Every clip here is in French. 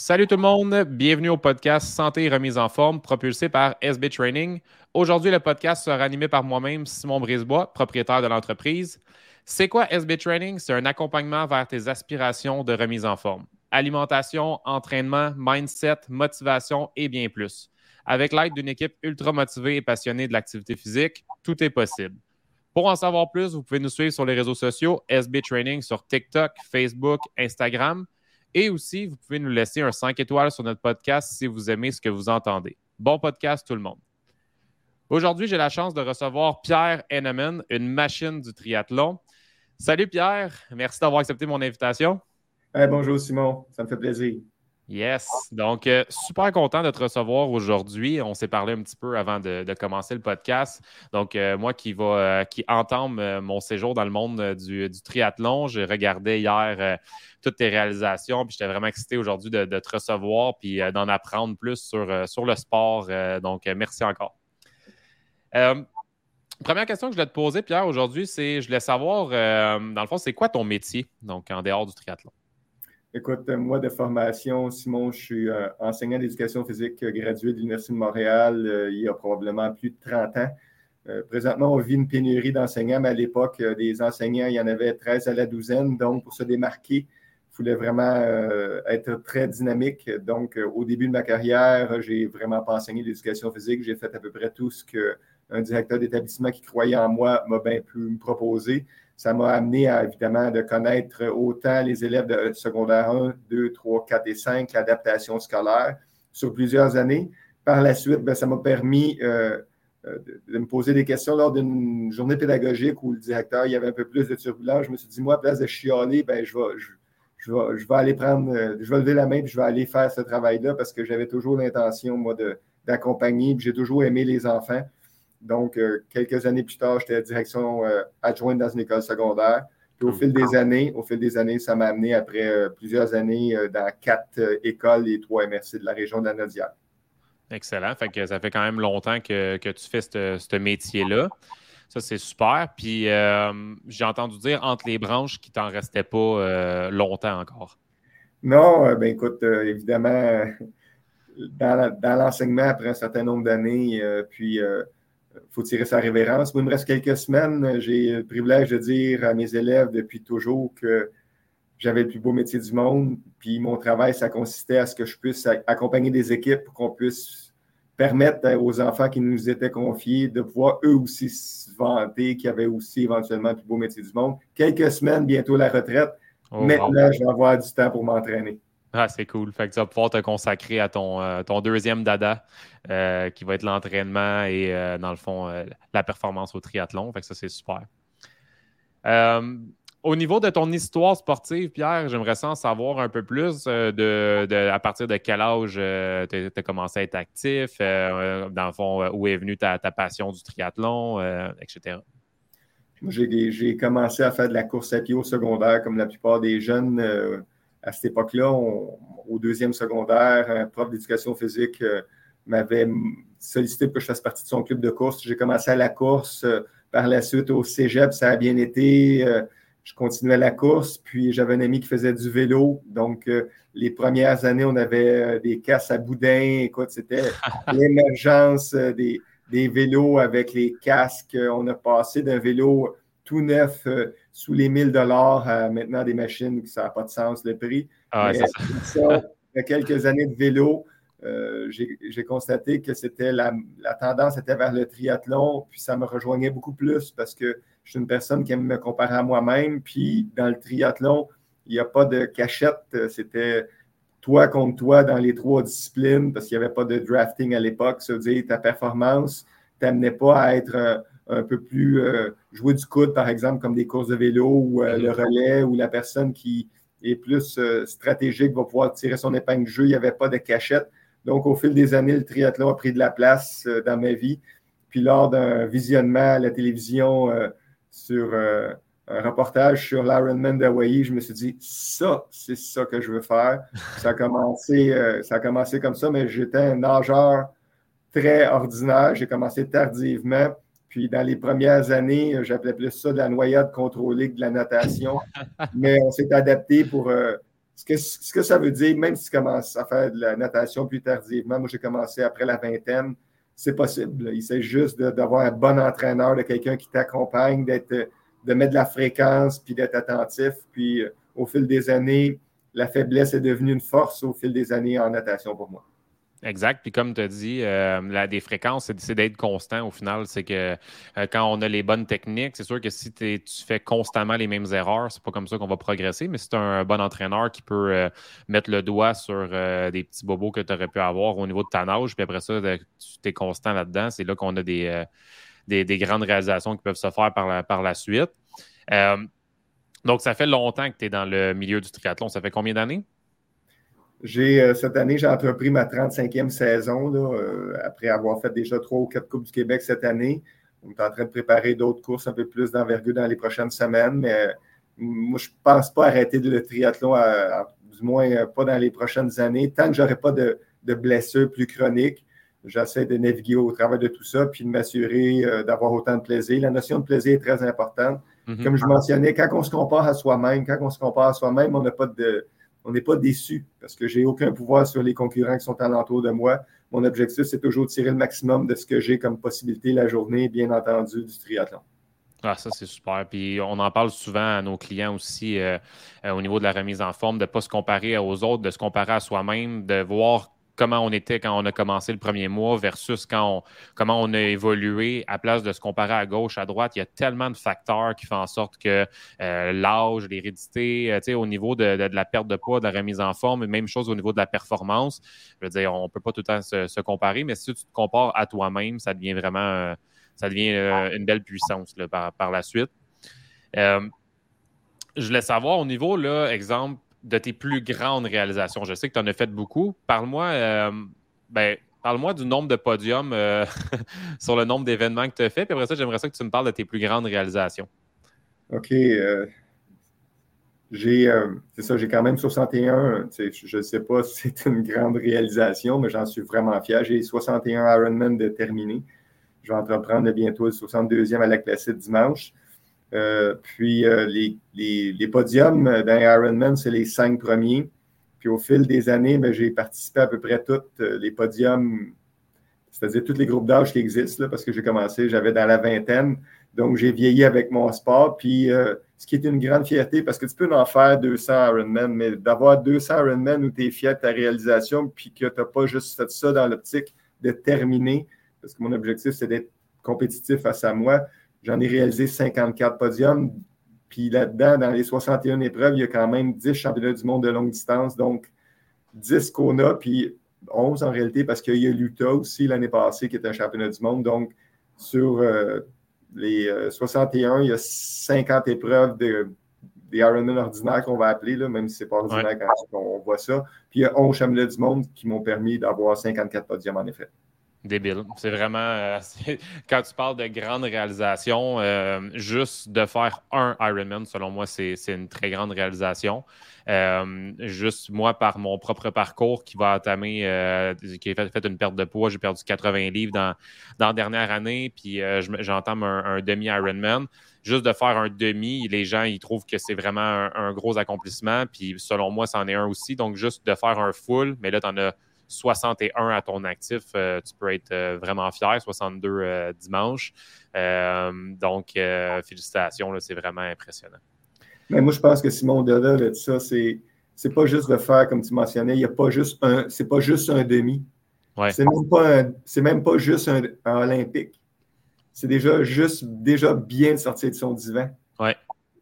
Salut tout le monde, bienvenue au podcast Santé et remise en forme propulsé par SB Training. Aujourd'hui, le podcast sera animé par moi-même, Simon Brisebois, propriétaire de l'entreprise. C'est quoi SB Training? C'est un accompagnement vers tes aspirations de remise en forme. Alimentation, entraînement, mindset, motivation et bien plus. Avec l'aide d'une équipe ultra motivée et passionnée de l'activité physique, tout est possible. Pour en savoir plus, vous pouvez nous suivre sur les réseaux sociaux SB Training sur TikTok, Facebook, Instagram. Et aussi, vous pouvez nous laisser un 5 étoiles sur notre podcast si vous aimez ce que vous entendez. Bon podcast, tout le monde. Aujourd'hui, j'ai la chance de recevoir Pierre Henneman, une machine du triathlon. Salut Pierre, merci d'avoir accepté mon invitation. bonjour Simon, ça me fait plaisir. Yes. Donc, euh, super content de te recevoir aujourd'hui. On s'est parlé un petit peu avant de, commencer le podcast. Donc, euh, moi qui va, euh, qui mon séjour dans le monde du, triathlon, j'ai regardé hier toutes tes réalisations, puis j'étais vraiment excité aujourd'hui de, te recevoir, puis d'en apprendre plus sur, sur le sport. donc, merci encore. Première question que je voulais te poser, Pierre, aujourd'hui, c'est je voulais savoir, dans le fond, c'est quoi ton métier, donc en dehors du triathlon? Écoute, moi de formation, Simon, je suis euh, enseignant d'éducation physique gradué de l'Université de Montréal euh, il y a probablement plus de 30 ans. Euh, présentement, on vit une pénurie d'enseignants, mais à l'époque, des enseignants, il y en avait 13 à la douzaine. Donc, pour se démarquer, il fallait vraiment être très dynamique. Donc, au début de ma carrière, j'ai vraiment pas enseigné l'éducation physique. J'ai fait à peu près tout ce qu'un directeur d'établissement qui croyait en moi m'a bien pu me proposer ça m'a amené à, évidemment, de connaître autant les élèves de secondaire 1, 2, 3, 4 et 5, l'adaptation scolaire, sur plusieurs années. Par la suite, ben, ça m'a permis euh, euh, de, me poser des questions lors d'une journée pédagogique où le directeur, il y avait un peu plus de turbulence. Je me suis dit, moi, à place de chialer, ben, je, vais, je, vais, aller prendre, euh, je vais lever la main et je vais aller faire ce travail-là parce que j'avais toujours l'intention, moi, d'accompagner. J'ai toujours aimé les enfants. Donc, euh, quelques années plus tard, j'étais direction euh, adjointe dans une école secondaire. Puis au fil des années, au fil des années, ça m'a amené après euh, plusieurs années dans quatre écoles et trois MRC de la région de la Nodière. Excellent. Fait que ça fait quand même longtemps que, tu fais ce métier-là. Ça, c'est super. Puis j'ai entendu dire entre les branches qu'il t'en restait pas longtemps encore. Non, ben écoute, évidemment, dans, l'enseignement, après un certain nombre d'années, puis faut tirer sa révérence. Moi, il me reste quelques semaines. J'ai le privilège de dire à mes élèves depuis toujours que j'avais le plus beau métier du monde. Puis mon travail, ça consistait à ce que je puisse accompagner des équipes pour qu'on puisse permettre aux enfants qui nous étaient confiés de pouvoir eux aussi se vanter qu'ils avaient aussi éventuellement le plus beau métier du monde. Quelques semaines, bientôt la retraite. Oh, Maintenant, je vais avoir du temps pour m'entraîner. Ah, c'est cool. Fait que tu vas pouvoir te consacrer à ton, euh, deuxième dada, euh, qui va être l'entraînement et, euh, dans le fond, la performance au triathlon. Fait que ça, c'est super. au niveau de ton histoire sportive, Pierre, j'aimerais en savoir un peu plus de, à partir de quel âge tu as commencé à être actif, dans le fond, où est venue ta, ta passion du triathlon, etc. J'ai commencé à faire de la course à pied au secondaire, comme la plupart des jeunes à cette époque-là, au deuxième secondaire, un prof d'éducation physique euh, m'avait sollicité pour que je fasse partie de son club de course. J'ai commencé à la course. Euh, par la suite, au cégep, ça a bien été. Euh, je continuais la course, puis j'avais un ami qui faisait du vélo. Donc, les premières années, on avait des casses à boudin. Écoute, c'était l'émergence des, des, vélos avec les casques. On a passé d'un vélo tout neuf sous les 1000 dollars à maintenant des machines qui ça n'a pas de sens le prix. Ah, Mais, ça. il y a quelques années de vélo, euh, j'ai constaté que c'était la, tendance était vers le triathlon, puis ça me rejoignait beaucoup plus parce que je suis une personne qui aime me comparer à moi-même, puis dans le triathlon, il n'y a pas de cachette, c'était toi contre toi dans les trois disciplines parce qu'il n'y avait pas de drafting à l'époque, ça veut dire ta performance t'amenait pas à être un peu plus euh, jouer du coude, par exemple, comme des courses de vélo ou euh, le relais, ou la personne qui est plus euh, stratégique va pouvoir tirer son épingle de jeu. Il n'y avait pas de cachette. Donc, au fil des années, le triathlon a pris de la place dans ma vie. Puis, lors d'un visionnement à la télévision sur un reportage sur l'Ironman d'Hawaii, je me suis dit, ça, c'est ça que je veux faire. Ça a commencé, ça a commencé comme ça, mais j'étais un nageur très ordinaire. J'ai commencé tardivement. Puis dans les premières années, euh, j'appelais plus ça de la noyade contrôlée que de la natation. Mais on s'est adapté pour euh, Ce que, ce que ça veut dire, même si tu commences à faire de la natation plus tardivement, moi j'ai commencé après la vingtaine, c'est possible. Il s'agit juste d'avoir un bon entraîneur, de quelqu'un qui t'accompagne, d'être, de mettre de la fréquence, puis d'être attentif. Puis euh, au fil des années, la faiblesse est devenue une force au fil des années en natation pour moi. Exact. Puis comme tu as dit, euh, la, des fréquences, c'est d'être constant au final. C'est que euh, quand on a les bonnes techniques, c'est sûr que si tu fais constamment les mêmes erreurs, c'est pas comme ça qu'on va progresser. Mais c'est un, bon entraîneur qui peut euh, mettre le doigt sur des petits bobos que tu aurais pu avoir au niveau de ta nage, puis après ça, tu es constant là-dedans, c'est là, qu'on a des, des, grandes réalisations qui peuvent se faire par la, par la suite. donc, ça fait longtemps que tu es dans le milieu du triathlon. Ça fait combien d'années? J'ai, euh, cette année, j'ai entrepris ma 35e saison, euh, après avoir fait déjà trois ou quatre Coupes du Québec cette année. On est en train de préparer d'autres courses un peu plus d'envergure dans les prochaines semaines, mais euh, moi, je ne pense pas arrêter le triathlon, du moins pas dans les prochaines années. Tant que je n'aurai pas de, blessures plus chroniques, j'essaie de naviguer au travers de tout ça, puis de m'assurer d'avoir autant de plaisir. La notion de plaisir est très importante. Mm-hmm. Comme je mentionnais, quand on se compare à soi-même, quand on se compare à soi-même, on n'a pas de on n'est pas déçu parce que j'ai aucun pouvoir sur les concurrents qui sont alentour de moi. Mon objectif, c'est toujours de tirer le maximum de ce que j'ai comme possibilité la journée, bien entendu, du triathlon. Ah, ça, c'est super. Puis on en parle souvent à nos clients aussi euh, euh, au niveau de la remise en forme, de ne pas se comparer aux autres, de se comparer à soi-même, de voir comment on était quand on a commencé le premier mois versus quand comment on a évolué à place de se comparer à gauche, à droite. Il y a tellement de facteurs qui font en sorte que euh, l'âge, l'hérédité, euh, au niveau de, la perte de poids, de la remise en forme, même chose au niveau de la performance. Je veux dire, on ne peut pas tout le temps se, comparer, mais si tu te compares à toi-même, ça devient vraiment euh, ça devient une belle puissance par, la suite. je voulais savoir au niveau, là, exemple, de tes plus grandes réalisations? Je sais que tu en as fait beaucoup. Parle-moi euh, ben, parle-moi du nombre de podiums euh, sur le nombre d'événements que tu as fait. Puis après ça, j'aimerais ça que tu me parles de tes plus grandes réalisations. OK. Euh, j'ai, c'est ça, j'ai quand même 61. Je ne sais pas si c'est une grande réalisation, mais j'en suis vraiment fier. J'ai 61 Ironman de terminé. Je vais entreprendre bientôt le 62e à la classique dimanche. Euh, puis euh, les, podiums d'un Ironman, c'est les cinq premiers. Puis au fil des années, ben, j'ai participé à peu près tous euh, les podiums, c'est-à-dire tous les groupes d'âge qui existent, parce que j'ai commencé, j'avais dans la vingtaine. Donc j'ai vieilli avec mon sport. Puis ce qui est une grande fierté, parce que tu peux en faire 200 Ironman, mais d'avoir 200 Ironman où tu es fier de ta réalisation, puis que tu n'as pas juste fait ça dans l'optique de terminer, parce que mon objectif, c'est d'être compétitif face à moi. J'en ai réalisé 54 podiums. Puis là-dedans, dans les 61 épreuves, il y a quand même 10 championnats du monde de longue distance. Donc, 10 qu'on a, puis 11 en réalité, parce qu'il y a l'Utah aussi l'année passée qui est un championnat du monde. Donc, sur euh, les 61, euh, il y a 50 épreuves de, des Ironman ordinaires qu'on va appeler, là, même si ce n'est pas ordinaire quand on voit ça. Puis il y a 11 championnats du monde qui m'ont permis d'avoir 54 podiums en effet. Débile. C'est vraiment, euh, quand tu parles de grande réalisation, euh, juste de faire un Ironman, selon moi, c'est une très grande réalisation. Euh, juste moi, par mon propre parcours qui va entamer, qui a fait, une perte de poids, j'ai perdu 80 livres dans, dans la dernière année, puis j'entame un, demi-Ironman. Juste de faire un demi, les gens, ils trouvent que c'est vraiment un, un, gros accomplissement, puis selon moi, c'en est un aussi. Donc, juste de faire un full, mais là, tu en as 61 à ton actif, euh, tu peux être euh, vraiment fier, 62 euh, dimanche. donc, félicitations, c'est vraiment impressionnant. Mais moi, je pense que Simon, de ça, c'est c'est pas juste de faire, comme tu mentionnais, il y a pas juste un, c'est pas juste un demi. C'est même pas même pas juste un, olympique. C'est déjà juste déjà bien de sortir de son divan. Ouais.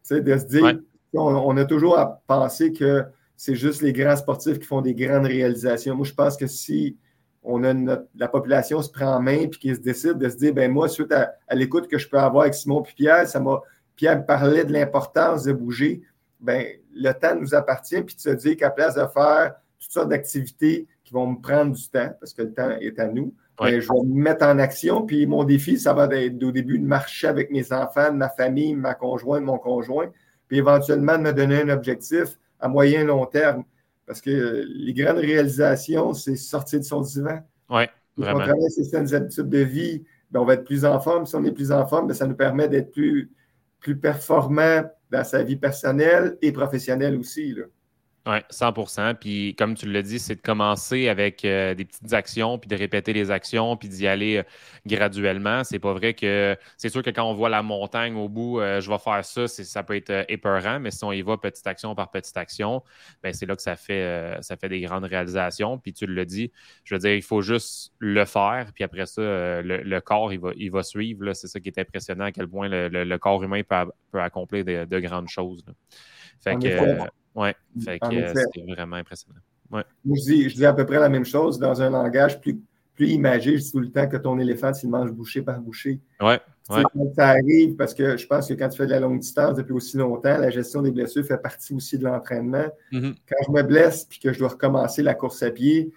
de se dire, on, a toujours à penser que c'est juste les grands sportifs qui font des grandes réalisations. Moi, je pense que si on a la population se prend en main et qu'ils se décide de se dire, ben moi, suite à, l'écoute que je peux avoir avec Simon et Pierre, ça m'a Pierre parlait de l'importance de bouger. Ben, le temps nous appartient, puis de se dire qu'à place de faire toutes sortes d'activités qui vont me prendre du temps, parce que le temps est à nous, ben, je vais me mettre en action. Puis mon défi, ça va être au début de marcher avec mes enfants, de ma famille, ma conjointe, mon conjoint, puis éventuellement de me donner un objectif à moyen long terme. Parce que les grandes réalisations, c'est sortir de son divan. Oui, vraiment. on travaille certaines habitudes de vie, ben, on va être plus en forme. Si on est plus en forme, ben, ça nous permet d'être plus, plus performant dans sa vie personnelle et professionnelle aussi. Là. Oui, 100% Puis comme tu l'as dit, c'est de commencer avec euh, des petites actions, puis de répéter les actions, puis d'y aller euh, graduellement. C'est pas vrai que c'est sûr que quand on voit la montagne au bout, euh, je vais faire ça, ça peut être épeurant, mais si on y va petite action par petite action, ben c'est là que ça fait, ça fait des grandes réalisations. Puis tu l'as dit, je veux dire, il faut juste le faire, puis après ça, le, corps, il va, il va suivre. C'est ça qui est impressionnant, à quel point le, corps humain peut, accomplir de, grandes choses. Fait que. Oui, que c'est vraiment impressionnant. Ouais. je, dis, je dis à peu près la même chose dans un langage plus, plus imagé. Je dis tout le temps que ton éléphant, il mange bouchée par bouchée. Ouais, ouais. Ça arrive parce que je pense que quand tu fais de la longue distance depuis aussi longtemps, la gestion des blessures fait partie aussi de l'entraînement. Mm-hmm. Quand je me blesse et que je dois recommencer la course à pied,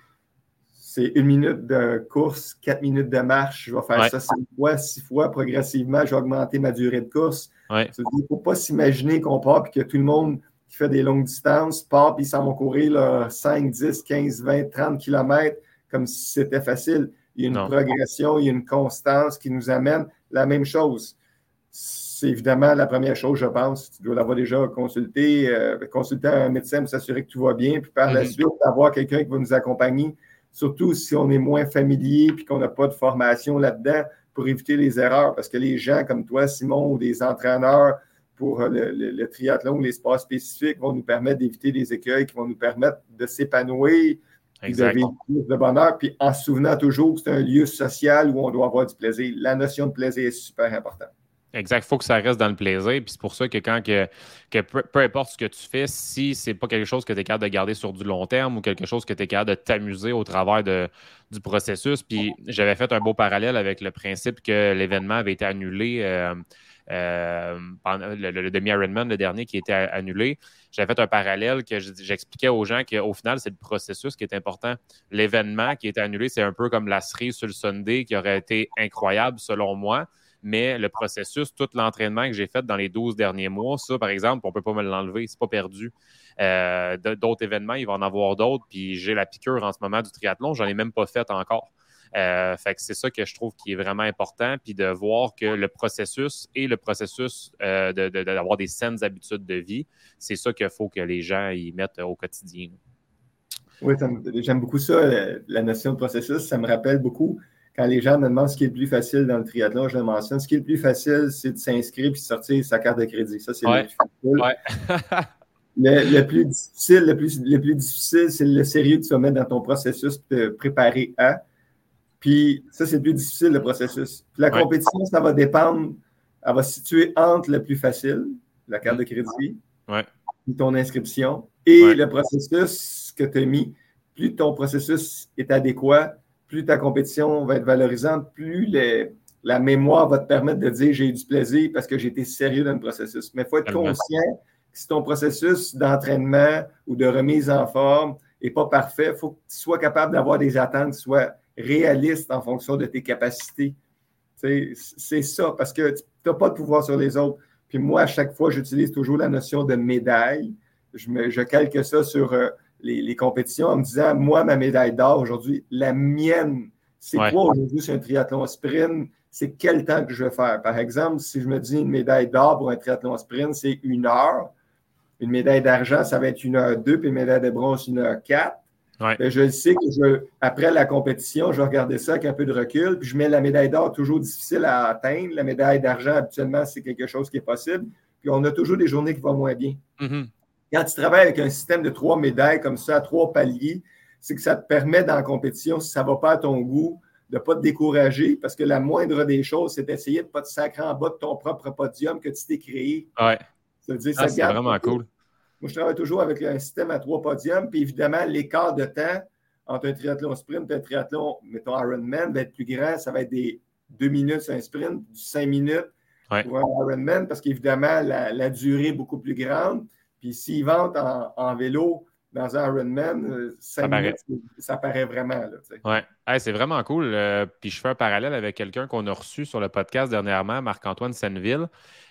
c'est une minute de course, quatre minutes de marche. Je vais faire ça cinq fois, six fois. Progressivement, je vais augmenter ma durée de course. Il ne faut pas s'imaginer qu'on part et que tout le monde qui fait des longues distances part, puis ils s'en vont courir 5, 10, 15, 20, 30 km comme si c'était facile. Il y a une progression, il y a une constance qui nous amène la même chose. C'est évidemment la première chose, je pense. Tu dois l'avoir déjà consulté, euh, consulter un médecin pour s'assurer que tout va bien, puis par la mm-hmm. suite, avoir quelqu'un qui va nous accompagner, surtout si on est moins familier puis qu'on n'a pas de formation là-dedans pour éviter les erreurs. Parce que les gens comme toi, Simon, ou des entraîneurs, pour euh, le, triathlon les sports spécifiques vont nous permettre d'éviter des écueils qui vont nous permettre de s'épanouir, de vivre de bonheur, puis en se souvenant toujours que c'est un lieu social où on doit avoir du plaisir. La notion de plaisir est super importante. Exact. Il faut que ça reste dans le plaisir. Puis c'est pour ça que quand que, peu, importe ce que tu fais, si c'est pas quelque chose que tu es capable de garder sur du long terme ou quelque chose que tu es capable de t'amuser au travers de, du processus. Puis j'avais fait un beau parallèle avec le principe que l'événement avait été annulé. Euh, euh, le, demi-Ironman, le dernier qui était annulé, j'avais fait un parallèle que j'expliquais aux gens qu'au final, c'est le processus qui est important. L'événement qui était annulé, c'est un peu comme la cerise sur le Sunday qui aurait été incroyable selon moi. Mais le processus, tout l'entraînement que j'ai fait dans les 12 derniers mois, ça, par exemple, on ne peut pas me l'enlever, c'est pas perdu. Euh, d'autres événements, il va en avoir d'autres, puis j'ai la piqûre en ce moment du triathlon, j'en ai même pas fait encore. Euh, fait que c'est ça que je trouve qui est vraiment important, puis de voir que le processus et le processus euh, d'avoir des saines habitudes de vie, c'est ça qu'il faut que les gens y mettent au quotidien. Oui, j'aime beaucoup ça, la notion de processus. Ça me rappelle beaucoup quand les gens me demandent ce qui est le plus facile dans le triathlon, je le mentionne. Ce qui est le plus facile, c'est de s'inscrire et de sortir sa carte de crédit. Ça, c'est le plus facile. le, plus difficile, le plus, le plus difficile, c'est le sérieux que tu vas mettre dans ton processus te préparer à. Puis ça, c'est plus difficile, le processus. Puis la compétition, ça va dépendre, elle va se situer entre le plus facile, la carte de crédit, ouais. ton inscription, et le processus que tu as mis. Plus ton processus est adéquat, plus ta compétition va être valorisante, plus la mémoire va te permettre de dire j'ai eu du plaisir parce que j'ai été sérieux dans le processus. Mais il faut être conscient que si ton processus d'entraînement ou de remise en forme n'est pas parfait, il faut que tu sois capable d'avoir des attentes qui soient réaliste en fonction de tes capacités. C'est ça, parce que tu n'as pas de pouvoir sur les autres. Puis moi, à chaque fois, j'utilise toujours la notion de médaille. Je, me, je calque ça sur euh, les, compétitions en me disant, moi, ma médaille d'or aujourd'hui, la mienne, c'est quoi aujourd'hui c'est un triathlon sprint? C'est quel temps que je vais faire? Par exemple, si je me dis une médaille d'or pour un triathlon sprint, c'est une heure. Une médaille d'argent, ça va être une heure deux, puis une médaille de bronze, une heure quatre. Ben, je sais que je, après la compétition, je vais regarder ça avec un peu de recul. Puis je mets la médaille d'or toujours difficile à atteindre. La médaille d'argent, habituellement, c'est quelque chose qui est possible. Puis on a toujours des journées qui vont moins bien. Mm-hmm. Quand tu travailles avec un système de trois médailles comme ça, trois paliers, c'est que ça te permet dans la compétition, si ça ne va pas à ton goût, de ne pas te décourager parce que la moindre des choses, c'est d'essayer de ne pas te sacrer en bas de ton propre podium que tu t'es créé. Ouais. Ça veut ah, c'est vraiment cool. Moi, je travaille toujours avec un système à trois podiums. Puis évidemment, l'écart de temps entre un triathlon sprint et un triathlon, mettons Ironman, va être plus grand. Ça va être des deux minutes sur un sprint, cinq minutes pour un Ironman, parce qu'évidemment, la, durée est beaucoup plus grande. Puis s'ils vendent en, vélo, dans un Ironman, euh, ça, paraît. ça paraît vraiment. Oui, c'est vraiment cool. Euh, puis je fais un parallèle avec quelqu'un qu'on a reçu sur le podcast dernièrement, Marc-Antoine Senneville.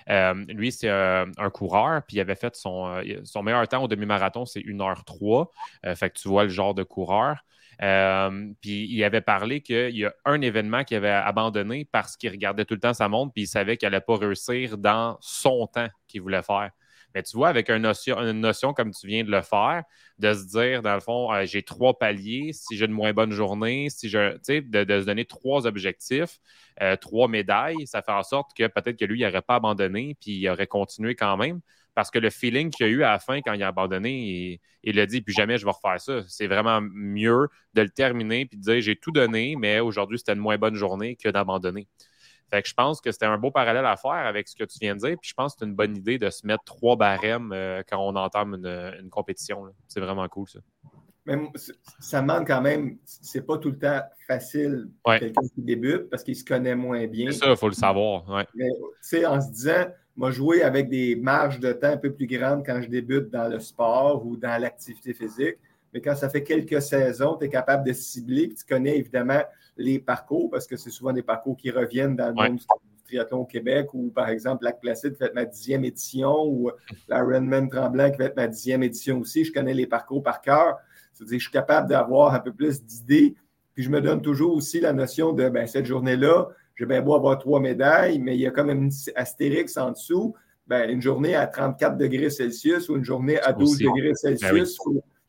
Euh, lui, c'est un coureur, puis il avait fait son, son meilleur temps au demi-marathon, c'est 1h03. fait que tu vois le genre de coureur. puis il avait parlé qu'il y a un événement qu'il avait abandonné parce qu'il regardait tout le temps sa montre, puis il savait qu'il n'allait pas réussir dans son temps qu'il voulait faire. Mais tu vois, avec une notion, comme tu viens de le faire, de se dire, dans le fond, euh, j'ai trois paliers, si j'ai une moins bonne journée, si je, de, de se donner trois objectifs, euh, trois médailles, ça fait en sorte que peut-être que lui, il n'aurait pas abandonné, puis il aurait continué quand même. Parce que le feeling qu'il a eu à la fin quand il a abandonné, il, l'a dit, puis jamais je vais refaire ça. C'est vraiment mieux de le terminer puis de dire j'ai tout donné, mais aujourd'hui, c'était une moins bonne journée que d'abandonner. Fait que je pense que c'était un beau parallèle à faire avec ce que tu viens de dire. Puis je pense que c'est une bonne idée de se mettre trois barèmes euh, quand on entame une, compétition. C'est vraiment cool, ça. Mais ça demande quand même, c'est pas tout le temps facile pour quelqu'un qui débute parce qu'il se connaît moins bien. C'est ça, il faut le savoir. Ouais. Mais tu sais, en se disant, moi, jouer avec des marges de temps un peu plus grandes quand je débute dans le sport ou dans l'activité physique. Mais quand ça fait quelques saisons, tu es capable de cibler, tu connais évidemment les parcours, parce que c'est souvent des parcours qui reviennent dans le monde du triathlon au Québec, ou par exemple, Lac Placide qui va être ma dixième édition, ou la Renman Tremblant qui va être ma dixième édition aussi. Je connais les parcours par cœur. C'est-à-dire que je suis capable d'avoir un peu plus d'idées. Puis je me donne toujours aussi la notion de ben, cette journée-là, j'ai bien beau avoir trois médailles, mais il y a quand même une astérix en dessous. Ben, une journée à 34 degrés Celsius ou une journée à 12 degrés ben Celsius,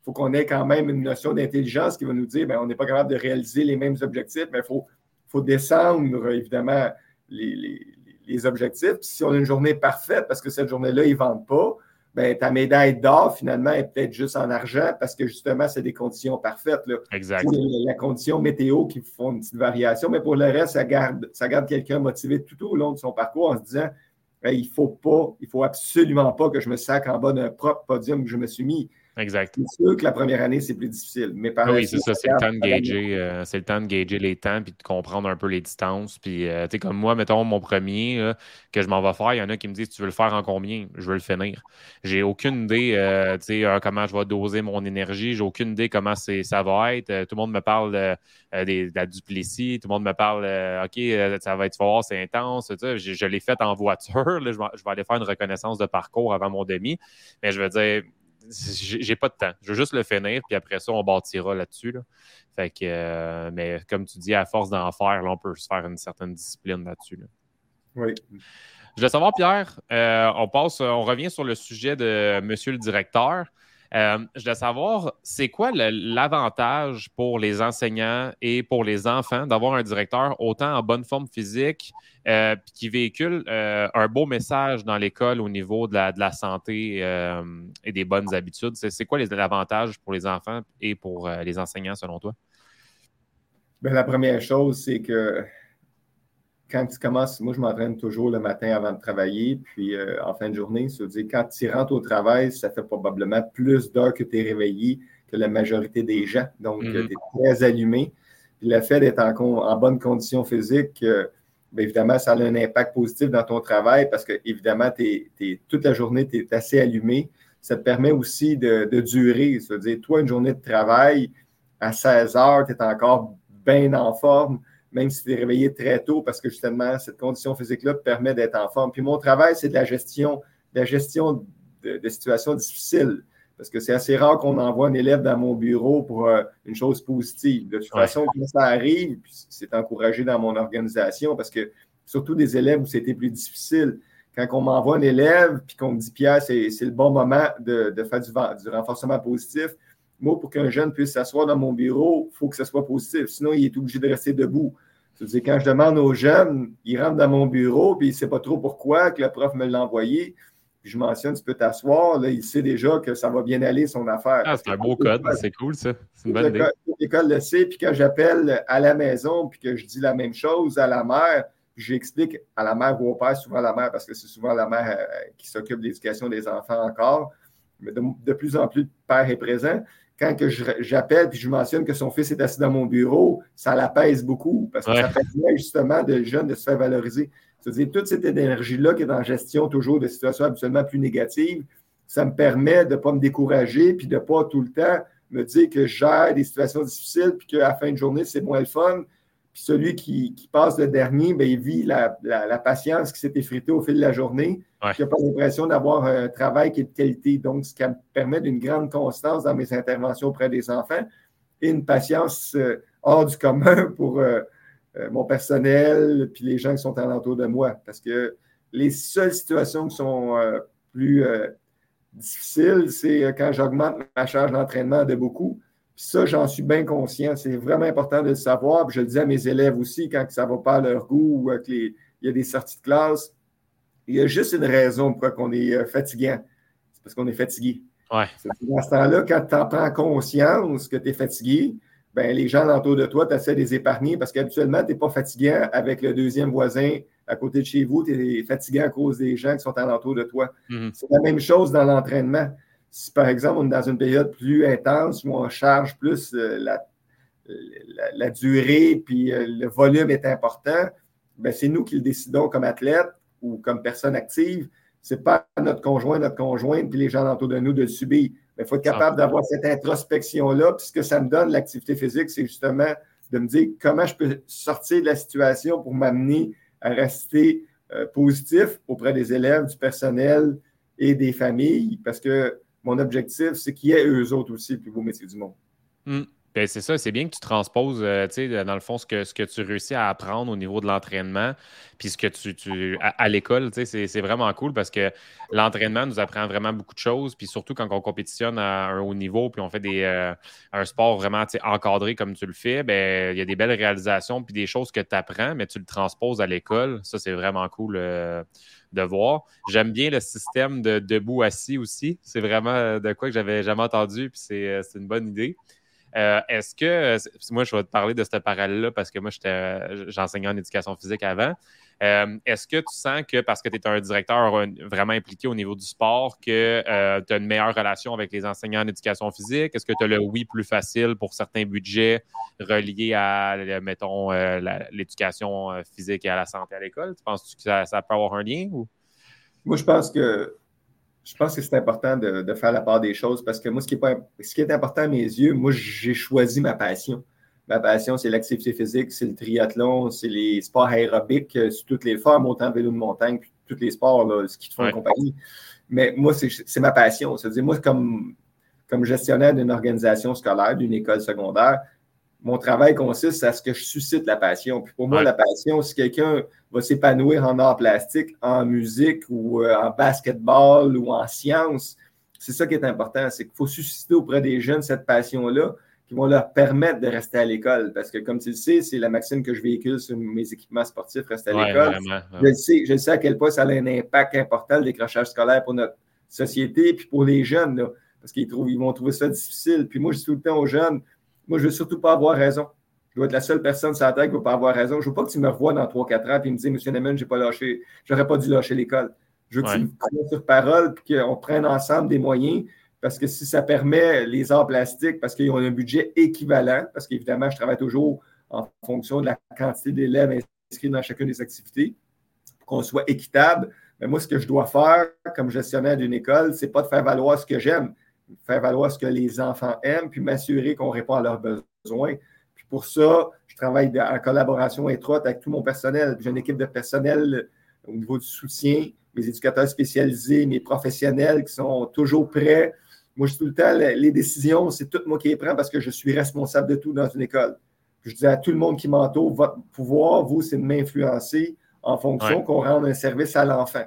il faut qu'on ait quand même une notion d'intelligence qui va nous dire ben, on n'est pas capable de réaliser les mêmes objectifs, mais il faut, faut, descendre évidemment les, objectifs. si on a une journée parfaite, parce que cette journée-là, ils ne vendent pas, ben, ta médaille d'or, finalement, est peut-être juste en argent parce que justement, c'est des conditions parfaites. Là. Exact. La condition météo qui font une petite variation, mais pour le reste, ça garde, ça garde quelqu'un motivé tout au long de son parcours en se disant il ne faut pas, il faut absolument pas que je me sac en bas d'un propre podium que je me suis mis. Exact. C'est sûr que la première année, c'est plus difficile. Mais oui, c'est ça. C'est le, temps de gager, euh, c'est le temps de gager les temps puis de comprendre un peu les distances. Puis, euh, tu sais, comme moi, mettons, mon premier que je m'en vais faire, il y en a qui me disent Tu veux le faire en combien Je veux le finir. J'ai aucune idée, euh, tu sais, comment je vais doser mon énergie. J'ai aucune idée comment ça va être. tout le monde me parle de, la duplicie. Tout le monde me parle OK, ça va être fort, c'est intense. Je, je l'ai fait en voiture. je vais aller faire une reconnaissance de parcours avant mon demi. Mais je veux dire, j'ai pas de temps. Je veux juste le finir, puis après ça, on bâtira là-dessus. Fait que, euh, mais comme tu dis, à force d'en faire, on peut se faire une certaine discipline là-dessus. Oui. Je veux savoir, Pierre, euh, on passe, on revient sur le sujet de Monsieur le directeur. Euh, je veux savoir, c'est quoi l'avantage pour les enseignants et pour les enfants d'avoir un directeur autant en bonne forme physique euh, qui véhicule euh, un beau message dans l'école au niveau de la, santé et des bonnes habitudes? C'est quoi les avantages pour les enfants et pour les enseignants selon toi? Bien, la première chose, c'est que quand tu commences, moi, je m'entraîne toujours le matin avant de travailler, puis euh, en fin de journée, ça veut dire quand tu rentres au travail, ça fait probablement plus d'heures que tu es réveillé que la majorité des gens. Donc, mhm. tu es très allumé. Puis le fait d'être en, bonne condition physique, euh, bien évidemment, ça a un impact positif dans ton travail parce que, évidemment, toute la journée, tu es assez allumé. Ça te permet aussi de, de durer. Ça veut dire, toi, une journée de travail, à 16 heures, tu es encore bien en forme même si tu es réveillé très tôt, parce que justement, cette condition physique-là te permet d'être en forme. Puis mon travail, c'est de la gestion, de la gestion de, situations difficiles. Parce que c'est assez rare qu'on envoie un élève dans mon bureau pour euh, une chose positive. De toute façon, quand ça arrive, c'est encouragé dans mon organisation parce que surtout des élèves où c'était plus difficile. Quand on m'envoie un élève puis qu'on me dit Pierre, c'est le bon moment de, faire du, du renforcement positif, moi, pour qu'un jeune puisse s'asseoir dans mon bureau, il faut que ce soit positif. Sinon, il est obligé de rester debout. C'est quand je demande aux jeunes, ils rentrent dans mon bureau, puis il ne sait pas trop pourquoi, que le prof me l'a envoyé. Puis je mentionne, tu peux t'asseoir. Là, il sait déjà que ça va bien aller, son affaire. Ah, c'est un beau code. C'est cool, ça. C'est une bonne idée. L'école le sait. Puis quand j'appelle à la maison, puis que je dis la même chose à la mère, j'explique à la mère ou au père, souvent à la mère, parce que c'est souvent la mère euh, qui s'occupe de l'éducation des enfants encore. Mais de, de, plus en plus, le père est présent quand j'appelle puis je mentionne que son fils est assis dans mon bureau, ça l'apaise beaucoup parce que ça permet justement de jeunes de se faire valoriser. C'est-à-dire, toute cette énergie-là qui est en gestion toujours de situations absolument plus négatives, ça me permet de ne pas me décourager puis de ne pas tout le temps me dire que je gère des situations difficiles puis qu'à la fin de journée, c'est moins le fun. Puis celui qui, passe le dernier, bien, il vit la, patience qui s'est effritée au fil de la journée. Il n'a pas l'impression d'avoir un travail qui est de qualité. Donc, ce qui me permet d'une grande constance dans mes interventions auprès des enfants et une patience euh, hors du commun pour euh, euh, mon personnel puis les gens qui sont alentour de moi. Parce que les seules situations qui sont plus difficile, c'est quand j'augmente ma charge d'entraînement de beaucoup. Ça, j'en suis bien conscient. C'est vraiment important de le savoir. Puis je le dis à mes élèves aussi quand ça ne va pas à leur goût ou qu'il y a des sorties de classe. Il y a juste une raison pourquoi on est euh, fatigant. C'est parce qu'on est fatigué. Ouais. Dans ce temps-là, quand tu en prends conscience que tu es fatigué, ben, les gens autour de toi, tu essaies de les épargner parce qu'habituellement, tu n'es pas fatiguant avec le deuxième voisin à côté de chez vous, tu es fatigué à cause des gens qui sont alentour de toi. Mhm. C'est la même chose dans l'entraînement. Si par exemple, on est dans une période plus intense où on charge plus euh, la, la, durée puis euh, le volume est important, ben, c'est nous qui le décidons comme athlète ou comme personne active. Ce n'est pas notre conjoint, notre conjointe, puis les gens autour de nous de le subir. Il faut être capable d'avoir cette introspection-là. Puis ce que ça me donne, l'activité physique, c'est justement de me dire comment je peux sortir de la situation pour m'amener à rester euh, positif auprès des élèves, du personnel et des familles, parce que mon objectif, c'est qu'il y ait eux autres aussi le plus beau du monde. Ben, c'est ça, c'est bien que tu transposes, euh, dans le fond, ce que, ce que tu réussis à apprendre au niveau de l'entraînement, puis ce que tu, tu à, l'école, c'est vraiment cool parce que l'entraînement nous apprend vraiment beaucoup de choses, puis surtout quand on compétitionne à un haut niveau, puis on fait des, euh, un sport vraiment encadré comme tu le fais, ben il y a des belles réalisations, puis des choses que tu apprends, mais tu le transposes à l'école. Ça, c'est vraiment cool. Euh, de voir. J'aime bien le système de debout-assis aussi. C'est vraiment de quoi que j'avais jamais entendu, puis c'est une bonne idée. Euh, est-ce que, moi, je vais te parler de ce parallèle-là parce que moi, j'enseignais en éducation physique avant. Euh, est-ce que tu sens que parce que tu es un directeur vraiment impliqué au niveau du sport, que euh, tu as une meilleure relation avec les enseignants en éducation physique? Est-ce que tu as le oui plus facile pour certains budgets reliés à, mettons, l'éducation physique et à la santé à l'école? Tu penses que ça, peut avoir un lien? Moi, je pense que je pense que c'est important de, faire la part des choses parce que moi, ce qui est, pas, ce qui est important à mes yeux, moi, j'ai choisi ma passion. Ma passion, c'est l'activité physique, c'est le triathlon, c'est les sports aérobiques euh, sur toutes les formes, autant vélo de montagne, puis tous les sports, là, ski de font en compagnie. Mais moi, c'est ma passion. C'est-à-dire, moi, comme, comme gestionnaire d'une organisation scolaire, d'une école secondaire, mon travail consiste à ce que je suscite la passion. Puis pour moi, la passion, si quelqu'un va s'épanouir en art plastique, en musique ou euh, en basketball ou en sciences, c'est ça qui est important. C'est qu'il faut susciter auprès des jeunes cette passion-là qui vont leur permettre de rester à l'école. Parce que, comme tu le sais, c'est la maxime que je véhicule sur mes équipements sportifs, rester à l'école. Je, sais, je sais à quel point ça a un impact important, le décrochage scolaire pour notre société, puis pour les jeunes, parce qu'ils ils vont trouver ça difficile. Puis moi, je dis tout le temps aux jeunes, moi, je ne veux surtout pas avoir raison. Je dois être la seule personne sur la terre qui ne va pas avoir raison. Je ne veux pas que tu me revoies dans 3-4 ans et me dises, Monsieur Neyman, je n'ai pas lâché, j'aurais pas dû lâcher l'école. Je veux que tu me prennes sur parole et qu'on prenne ensemble des moyens parce que si ça permet les arts plastiques, parce qu'ils ont un budget équivalent, parce qu'évidemment, je travaille toujours en fonction de la quantité d'élèves inscrits dans chacune des activités, pour qu'on soit équitable. Mais moi, ce que je dois faire comme gestionnaire d'une école, ce n'est pas de faire valoir ce que j'aime, faire valoir ce que les enfants aiment, puis m'assurer qu'on répond à leurs besoins. Puis pour ça, je travaille en collaboration étroite avec tout mon personnel. J'ai une équipe de personnel au niveau du soutien, mes éducateurs spécialisés, mes professionnels qui sont toujours prêts. Moi, je dis tout le temps, les décisions, c'est tout moi qui les prends parce que je suis responsable de tout dans une école. je dis à tout le monde qui m'entoure, votre pouvoir, vous, c'est de m'influencer en fonction qu'on rende un service à l'enfant.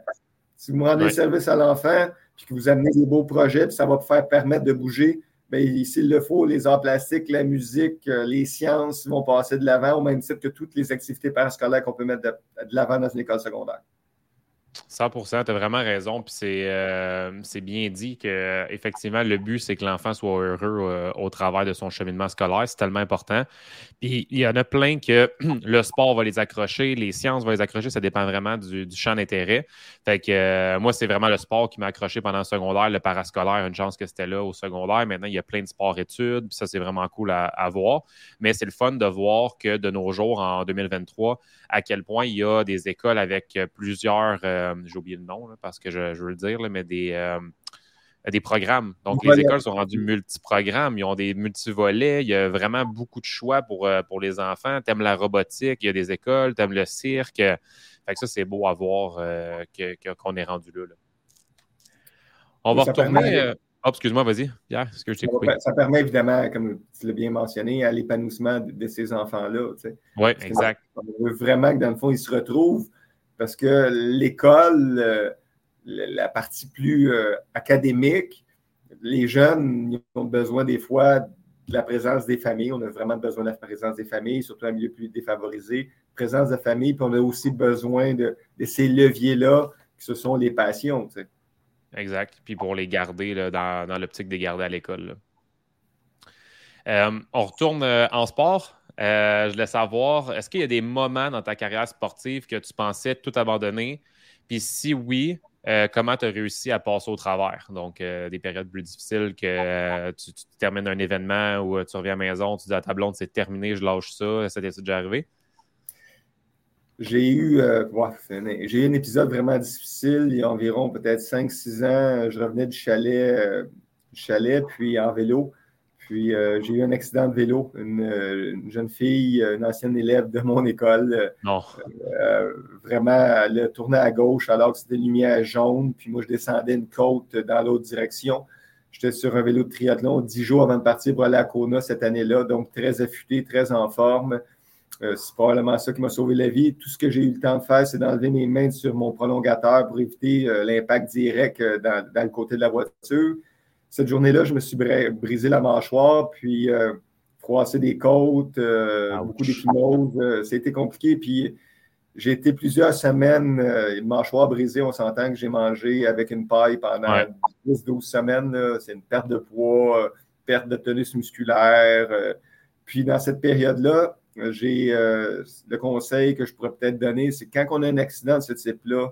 Si vous me rendez un service à l'enfant, puis que vous amenez des beaux projets, puis ça va vous faire permettre de bouger, s'il le faut, les arts plastiques, la musique, euh, les sciences vont passer de l'avant au même titre que toutes les activités parascolaires qu'on peut mettre de l'avant dans une école secondaire. 100 tu as vraiment raison. Puis euh, c'est bien dit que effectivement le but, c'est que l'enfant soit heureux euh, au travers de son cheminement scolaire. C'est tellement important. Puis il y en a plein que le sport va les accrocher, les sciences vont les accrocher. Ça dépend vraiment du, champ d'intérêt. Fait que euh, moi, c'est vraiment le sport qui m'a accroché pendant le secondaire. Le parascolaire, une chance que c'était là au secondaire. Maintenant, il y a plein de sports-études. Puis ça, c'est vraiment cool à, voir. Mais c'est le fun de voir que de nos jours, en 2023, à quel point il y a des écoles avec plusieurs euh, j'ai oublié le nom parce que je, veux le dire, mais des, euh, des programmes. Donc, les écoles sont rendues multiprogrammes, ils ont des multivolets, il y a vraiment beaucoup de choix pour, euh, pour les enfants. T'aimes la robotique, il y a des écoles, t'aimes le cirque. Fait que ça, c'est beau à voir qu'on est rendu là. On va retourner. Oh, excuse-moi, vas-y. Pierre, ce que je ça, ça permet évidemment, comme tu l'as bien mentionné, à l'épanouissement de, ces enfants-là. Oui, exact. On veut vraiment que dans le fond, ils se retrouvent parce que l'école, euh, la partie plus académique, les jeunes ont besoin des fois de la présence des familles. On a vraiment besoin de la présence des familles, surtout un milieu plus défavorisé. Présence de famille, puis on a aussi besoin de, ces leviers-là, qui ce sont les passions. Exact. Puis pour les garder dans, dans l'optique de garder à l'école. Euh, on retourne euh, en sport. Euh, je voulais savoir, est-ce qu'il y a des moments dans ta carrière sportive que tu pensais tout abandonner? Puis si oui, comment tu as réussi à passer au travers? Donc, des périodes plus difficiles que tu, termines un événement ou tu reviens à la maison, tu dis à ta blonde, c'est terminé, je lâche ça. Ça t'est déjà arrivé? J'ai eu, j'ai eu un épisode vraiment difficile il y a environ peut-être 5-6 ans. Je revenais du chalet, du chalet, puis en vélo. Puis euh, j'ai eu un accident de vélo. Une, jeune fille, une ancienne élève de mon école, non. Euh, vraiment, elle a tourné à gauche alors que c'était lumière jaune. Puis moi, je descendais une côte dans l'autre direction. J'étais sur un vélo de triathlon dix jours avant de partir pour aller à Kona cette année-là, donc très affûté, très en forme. Euh, c'est probablement ça qui m'a sauvé la vie. Tout ce que j'ai eu le temps de faire, c'est d'enlever mes mains sur mon prolongateur pour éviter l'impact direct dans, dans, le côté de la voiture cette journée-là, je me suis brisé la mâchoire, puis euh, froissé des côtes, euh, beaucoup. Euh, ça a été compliqué. Puis j'ai été plusieurs semaines, une mâchoire brisée. On s'entend que j'ai mangé avec une paille pendant 10-12 semaines. C'est une perte de poids, perte de tonus musculaire. puis dans cette période-là, j'ai le conseil que je pourrais peut-être donner, c'est quand on a un accident de ce type-là,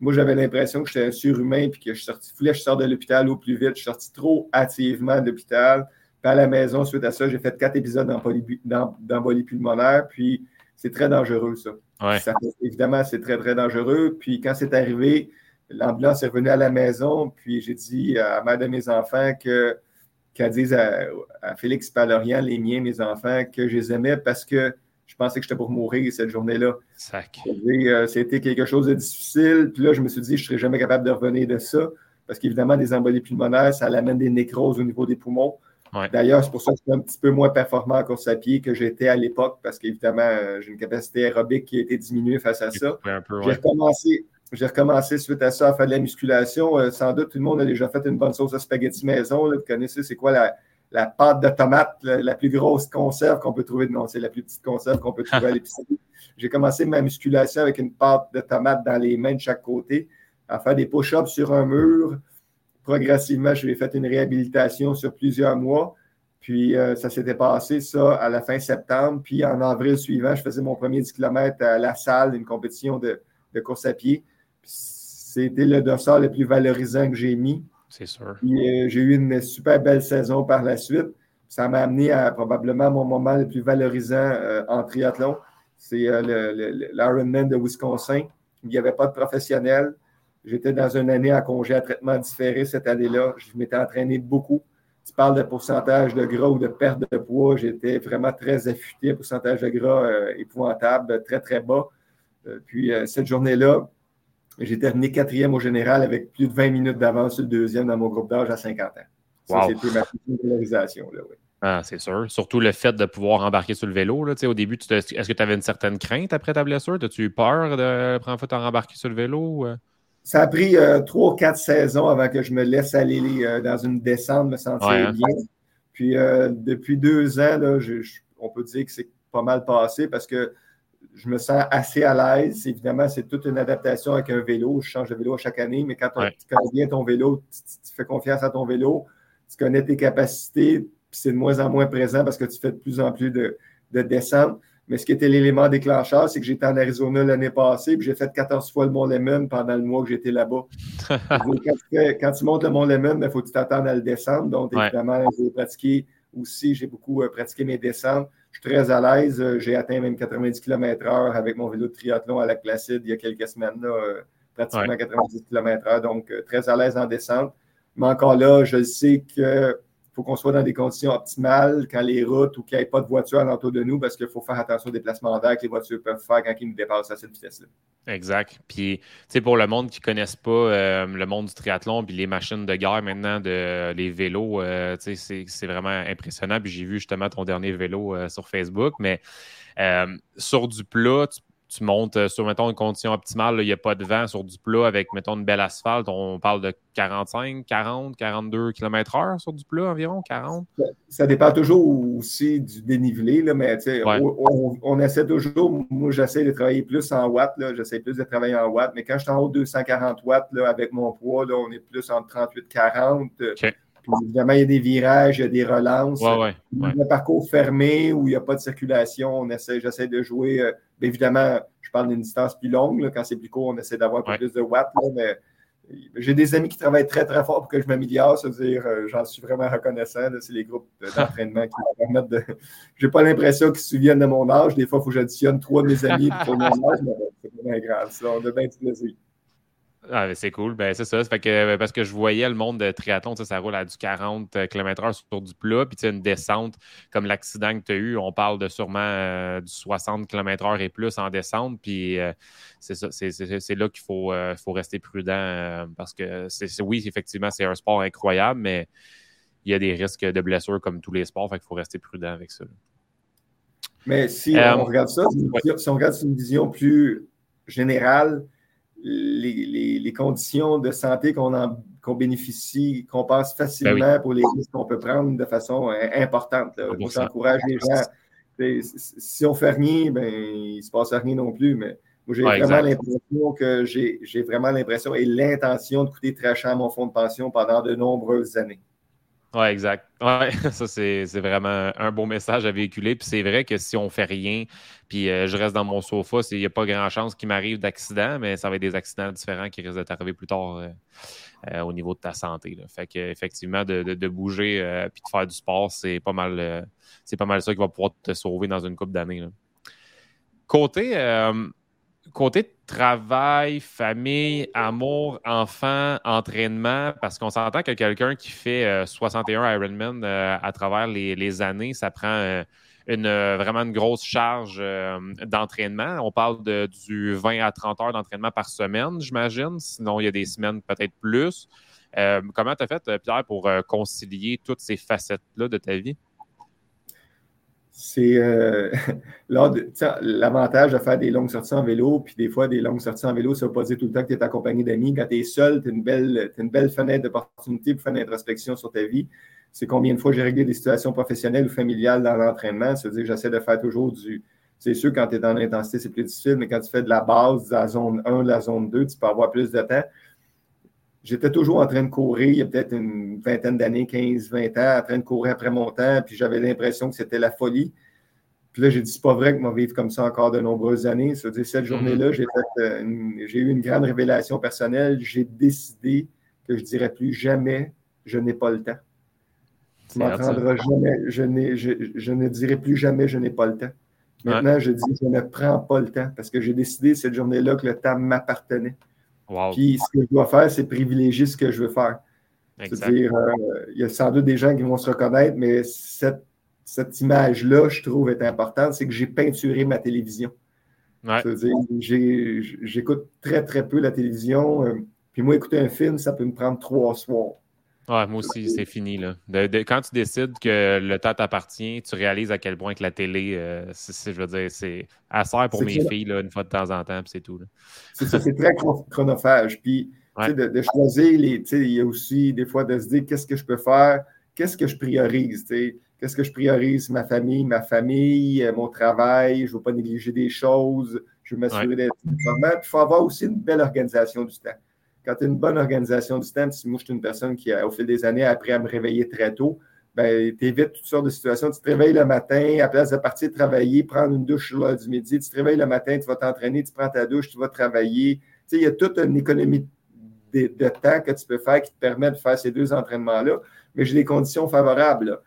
moi, j'avais l'impression que j'étais un surhumain puis que je sortis, voulais que je sorte de l'hôpital au plus vite. Je suis sorti trop hâtivement de l'hôpital. Puis à la maison, suite à ça, j'ai fait quatre épisodes d'embolie pulmonaire. Puis c'est très dangereux, ça. évidemment, c'est très, très dangereux. Puis quand c'est arrivé, l'ambulance est revenue à la maison. Puis j'ai dit à la mère de mes enfants que qu'elle dise à, à Félix Palorian, les miens, mes enfants, que je les aimais parce que je pensais que j'étais pour mourir cette journée-là. Euh, c'était quelque chose de difficile. Puis là, je me suis dit, je ne serais jamais capable de revenir de ça. Parce qu'évidemment, des embolies pulmonaires, ça amène des nécroses au niveau des poumons. D'ailleurs, c'est pour ça que je suis un petit peu moins performant en course à pied que j'étais à l'époque, parce qu'évidemment, euh, j'ai une capacité aérobique qui a été diminuée face à ça. J'ai recommencé, recommencé suite à ça à faire de la musculation. Euh, sans doute, tout le monde a déjà fait une bonne sauce à spaghetti maison. Vous connaissez, c'est quoi la, la pâte de tomate, la, plus grosse conserve qu'on peut trouver. Non, c'est la plus petite conserve qu'on peut trouver à l'épicerie. J'ai commencé ma musculation avec une pâte de tomate dans les mains de chaque côté, à faire des push-ups sur un mur. Progressivement, je vais fait une réhabilitation sur plusieurs mois. Puis euh, ça s'était passé, ça, à la fin septembre. Puis en avril suivant, je faisais mon premier 10 km à la salle, une compétition de, course à pied. C'était le dossard le plus valorisant que j'ai mis. C'est sûr. Euh, j'ai eu une super belle saison par la suite. Ça m'a amené à probablement mon moment le plus valorisant euh, en triathlon. C'est euh, l'Ironman de Wisconsin. Il n'y avait pas de professionnel. J'étais dans une année à congé à traitement différé cette année-là. Je m'étais entraîné beaucoup. Tu parles de pourcentage de gras ou de perte de poids. J'étais vraiment très affûté, pourcentage de gras épouvantable, très, très bas. puis cette journée-là, j'ai terminé quatrième au général avec plus de 20 minutes d'avance sur le deuxième dans mon groupe d'âge à 50 ans. Ça, c'était ma valorisation. Là, oui. Ah, c'est sûr. Surtout le fait de pouvoir embarquer sur le vélo. Là. Au début, est-ce que tu avais une certaine crainte après ta blessure? As-tu eu peur de prendre fois rembarquer sur le vélo? Euh? Ça a pris euh, trois ou quatre saisons avant que je me laisse aller euh, dans une descente, me sentir hein? bien. Puis depuis deux ans, là, on peut dire que c'est pas mal passé parce que je me sens assez à l'aise. Évidemment, c'est toute une adaptation avec un vélo. Je change de vélo chaque année, mais quand tu connais bien ton vélo, tu, fais confiance à ton vélo, tu connais tes capacités, puis c'est de moins en moins présent parce que tu fais de plus en plus de, de descentes. Mais ce qui était l'élément déclencheur, c'est que j'étais en Arizona l'année passée, puis j'ai fait 14 fois le Mont Lemmon pendant le mois que j'étais là-bas. quand, tu montes le Mont Lemmon, il faut que tu t'attendes à le descendre. Donc, évidemment, j'ai pratiqué aussi, j'ai beaucoup euh, pratiqué mes descentes. Je suis très à l'aise. Euh, j'ai atteint même 90 km/h avec mon vélo de triathlon à la Placide il y a quelques semaines, euh, pratiquement 90 km/h. Donc, euh, très à l'aise en descente. Mais encore là, je sais qu'il faut qu'on soit dans des conditions optimales quand les routes ou qu'il n'y ait pas de voiture alentour de nous parce qu'il faut faire attention aux déplacements d'air que les voitures peuvent faire quand ils nous dépassent à cette vitesse-là. Exact. Puis, tu sais, pour le monde qui ne connaisse pas euh, le monde du triathlon, puis les machines de guerre maintenant, de, les vélos, euh, tu sais, c'est vraiment impressionnant. Puis j'ai vu justement ton dernier vélo euh, sur Facebook. Mais sur du plat, tu montes euh, sur, mettons, une condition optimale, il n'y a pas de vent sur du plat avec, mettons, une belle asphalte, on parle de 45, 40, 42 km/h sur du plat environ, 40? Ça, dépend toujours aussi du dénivelé, là, mais on, essaie toujours, moi j'essaie de travailler plus en watts, j'essaie plus de travailler en watts, mais quand je suis en haut de 240 watts là, avec mon poids, là, on est plus entre 38 40. Évidemment, il y a des virages, il y a des relances. Un parcours fermé où il n'y a pas de circulation, on essaie, j'essaie de jouer. Euh, évidemment, je parle d'une distance plus longue. quand c'est plus court, on essaie d'avoir un peu plus de watts. mais j'ai des amis qui travaillent très, très fort pour que je m'améliore. C'est-à-dire, euh, j'en suis vraiment reconnaissant. C'est les groupes d'entraînement qui me permettent de. Je n'ai pas l'impression qu'ils se souviennent de mon âge. Des fois, il faut que j'additionne trois de mes amis pour mon âge, mais c'est vraiment grave. Ça, on a bien du plaisir. Ah, c'est cool. Ben, c'est ça. que, parce que je voyais le monde de triathlon, ça roule à du 40 euh, km/h sur du plat. Puis une descente comme l'accident que tu as eu, on parle de sûrement euh, du 60 km/h et plus en descente. Puis euh, c'est ça. C'est là qu'il faut, faut rester prudent parce que c'est oui, effectivement, c'est un sport incroyable, mais il y a des risques de blessures comme tous les sports. Fait qu'il faut rester prudent avec ça. Mais si on regarde ça, si on regarde une vision plus générale, les, conditions de santé qu'on bénéficie, qu'on passe facilement ben pour les risques qu'on peut prendre de façon euh, importante. J'encourage les gens. Si on fait rien, ben, il ne se passe rien non plus. Mais j'ai vraiment l'impression que j'ai vraiment l'impression et l'intention de coûter très cher à mon fonds de pension pendant de nombreuses années. Oui, exact. Ouais, ça, c'est vraiment un beau message à véhiculer. Puis c'est vrai que si on fait rien, puis euh, je reste dans mon sofa, il n'y a pas grand chance qu'il m'arrive d'accident, mais ça va être des accidents différents qui risquent d'arriver plus tard euh, euh, au niveau de ta santé. Fait qu'effectivement, de, de, bouger puis de faire du sport, c'est pas mal c'est pas mal ça qui va pouvoir te sauver dans une couple d'années. Côté côté travail, famille, amour, enfant, entraînement, parce qu'on s'entend que quelqu'un qui fait 61 euh, Ironman euh, à travers les, années, ça prend euh, une, vraiment une grosse charge d'entraînement. On parle de, du 20 à 30 heures d'entraînement par semaine, j'imagine. Sinon, il y a des semaines peut-être plus. comment tu as fait, Pierre, pour concilier toutes ces facettes-là de ta vie? C'est euh, l'avantage de faire des longues sorties en vélo, puis des fois, des longues sorties en vélo, ça ne veut pas dire tout le temps que tu es accompagné d'amis. Quand tu es seul, tu as une belle, fenêtre d'opportunité pour faire une introspection sur ta vie. C'est combien de fois j'ai réglé des situations professionnelles ou familiales dans l'entraînement. C'est-à-dire que j'essaie de faire toujours du. C'est sûr, quand tu es dans l'intensité, c'est plus difficile, mais quand tu fais de la base, de la zone 1, de la zone 2, tu peux avoir plus de temps. J'étais toujours en train de courir, il y a peut-être une vingtaine d'années, 15, 20 ans, en train de courir après mon temps, puis j'avais l'impression que c'était la folie. Puis là, j'ai dit, c'est pas vrai que va vivre comme ça encore de nombreuses années. C'est-à-dire, cette journée-là, j'ai euh, eu une grande révélation personnelle. J'ai décidé que je ne dirais plus jamais, je n'ai pas le temps. Tu m'entendras jamais, je, je, ne dirai plus jamais, je n'ai pas le temps. Maintenant, je dis, je ne prends pas le temps parce que j'ai décidé cette journée-là que le temps m'appartenait. Puis ce que je dois faire, c'est privilégier ce que je veux faire. C'est-à-dire, euh, il y a sans doute des gens qui vont se reconnaître, mais cette, cette image-là, je trouve, est importante, c'est que j'ai peinturé ma télévision. C'est-à-dire, j'écoute très, très peu la télévision. Euh, puis moi, écouter un film, ça peut me prendre trois soirs. Ouais, moi aussi, c'est fini. Là. quand tu décides que le temps t'appartient, tu réalises à quel point que la télé, euh, je veux dire, c'est à sert pour mes filles là, une fois de temps en temps, puis c'est tout. C'est ça, c'est très chronophage. Puis de, de, choisir, les, il y a aussi des fois de se dire qu'est-ce que je peux faire, qu'est-ce que je priorise. Qu'est-ce que je priorise? Ma famille, ma famille, euh, mon travail, je ne veux pas négliger des choses, je veux m'assurer d'être performant. il faut avoir aussi une belle organisation du temps quand tu as une bonne organisation du temps, si moi je suis une personne qui, au fil des années, a appris à me réveiller très tôt, ben, tu évites toutes sortes de situations. Tu te réveilles le matin, à place de partir travailler, prendre une douche l'heure du midi, tu te réveilles le matin, tu vas t'entraîner, tu prends ta douche, tu vas travailler. Tu sais, il y a toute une économie de, temps que tu peux faire qui te permet de faire ces deux entraînements-là, mais j'ai des conditions favorables.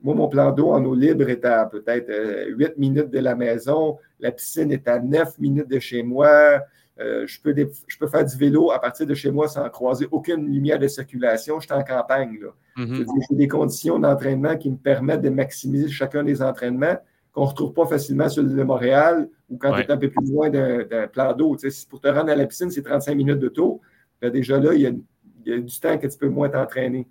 Moi, mon plan d'eau en eau libre est à peut-être 8 euh, minutes de la maison. La piscine est à 9 minutes de chez moi. Euh, je, peux je peux faire du vélo à partir de chez moi sans croiser aucune lumière de circulation. Je suis en campagne. Mm-hmm. J'ai des conditions d'entraînement qui me permettent de maximiser chacun des entraînements qu'on ne retrouve pas facilement sur l'île de Montréal ou quand tu es un peu plus loin d'un plan d'eau. pour te rendre à la piscine, c'est 35 minutes de tour. Ben, déjà là, il y, a, du temps que tu peux moins t'entraîner.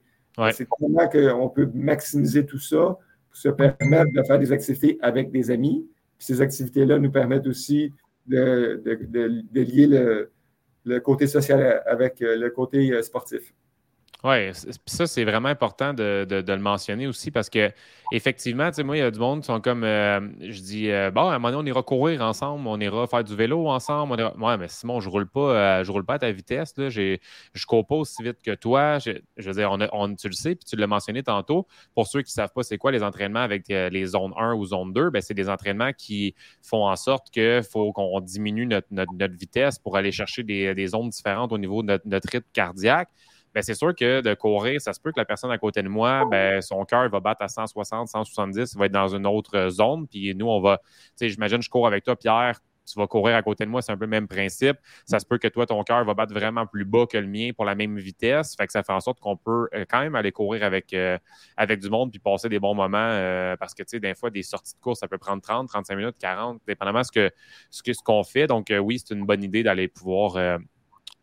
C'est comment qu'on peut maximiser tout ça pour se permettre de faire des activités avec des amis. ces activités-là nous permettent aussi de, lier le, côté social avec le côté sportif. Oui, ça, c'est vraiment important de, le mentionner aussi parce que, effectivement, tu sais, moi, il y a du monde qui sont comme, euh, je dis, euh, bon, à un moment donné, on ira courir ensemble, on ira faire du vélo ensemble. On Ouais, mais Simon, je roule pas, euh, je roule pas à ta vitesse, là. Je cours pas aussi vite que toi. Je, veux dire, on, tu le sais, puis tu l'as mentionné tantôt. Pour ceux qui ne savent pas, c'est quoi les entraînements avec les zones 1 ou zone 2, ben, c'est des entraînements qui font en sorte qu'il faut qu'on diminue notre, vitesse pour aller chercher des, des zones différentes au niveau de notre rythme cardiaque. Ben, c'est sûr que de courir, ça se peut que la personne à côté de moi, ben, son cœur va battre à 160, 170, il va être dans une autre zone. Puis nous, on va, tu sais, j'imagine, je cours avec toi, Pierre, tu vas courir à côté de moi, c'est un peu le même principe. Ça se peut que toi, ton cœur va battre vraiment plus bas que le mien pour la même vitesse. Fait que ça fait en sorte qu'on peut euh, quand même aller courir avec, euh, avec du monde puis passer des bons moments euh, parce que, tu sais, des fois, des sorties de course, ça peut prendre 30, 35 minutes, 40, dépendamment de ce qu'on ce que, ce qu'on fait. Donc, oui, c'est une bonne idée d'aller pouvoir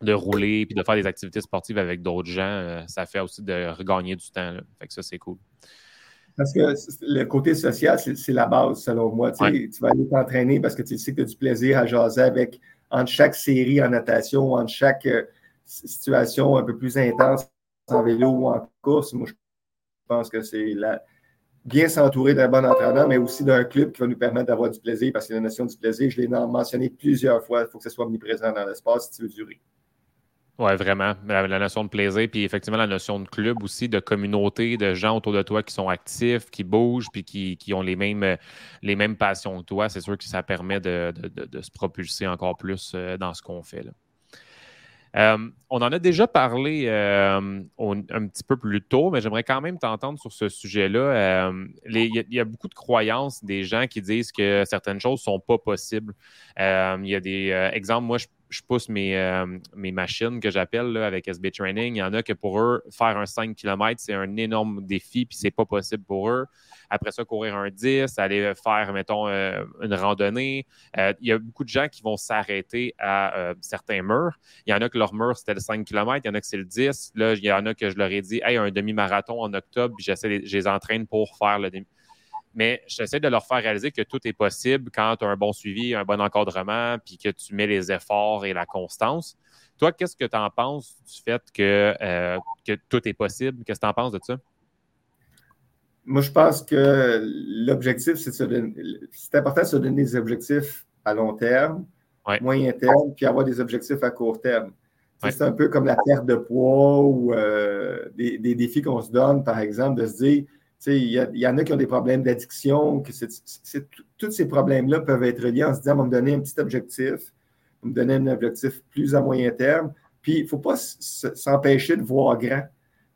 de rouler puis de faire des activités sportives avec d'autres gens, euh, ça fait aussi de regagner du temps. Fait que ça, c'est cool. Parce que le côté social, c'est la base, selon moi. Tu vas aller t'entraîner parce que tu sais que tu as du plaisir à jaser avec entre chaque série en natation, entre chaque euh, situation un peu plus intense en vélo ou en course. Moi, je pense que c'est bien s'entourer d'un bon entraîneur, mais aussi d'un club qui va nous permettre d'avoir du plaisir parce que la notion du plaisir, je l'ai mentionné plusieurs fois, il faut que ce soit omniprésent dans l'espace si tu veux durer. Oui, vraiment. La, notion de plaisir, puis effectivement la notion de club aussi, de communauté, de gens autour de toi qui sont actifs, qui bougent, puis qui, ont les mêmes, les mêmes passions que toi. C'est sûr que ça permet de, se propulser encore plus euh, dans ce qu'on fait. Euh, on en a déjà parlé euh, un petit peu plus tôt, mais j'aimerais quand même t'entendre sur ce sujet-là. Il y, a beaucoup de croyances des gens qui disent que certaines choses ne sont pas possibles. Il y a des exemples, moi, je je pousse mes, euh, mes machines que j'appelle avec SB Training. Il y en a que pour eux, faire un 5 km, c'est un énorme défi, puis c'est pas possible pour eux. Après ça, courir un 10, aller faire, mettons, euh, une randonnée. Euh, il y a beaucoup de gens qui vont s'arrêter à certains murs. Il y en a que leur mur, c'était le 5 km, il y en a que c'est le 10. Là, il y en a que je leur ai dit, hey, un demi-marathon en octobre, puis je les entraîne pour faire le demi mais j'essaie de leur faire réaliser que tout est possible quand tu as un bon suivi, un bon encadrement, puis que tu mets les efforts et la constance. Toi, qu'est-ce que tu en penses du fait que, euh, que tout est possible? Qu'est-ce que tu en penses de ça? Moi, je pense que l'objectif, c'est c'est important de se donner des objectifs à long terme, moyen terme, puis avoir des objectifs à court terme. C'est un peu comme la perte de poids ou euh, des, défis qu'on se donne, par exemple, de se dire il y, en a qui ont des problèmes d'addiction, que tous ces problèmes-là peuvent être liés en se disant, on va me donner un petit objectif, on va me donner un objectif plus à moyen terme, puis il ne faut pas s'empêcher de voir grand.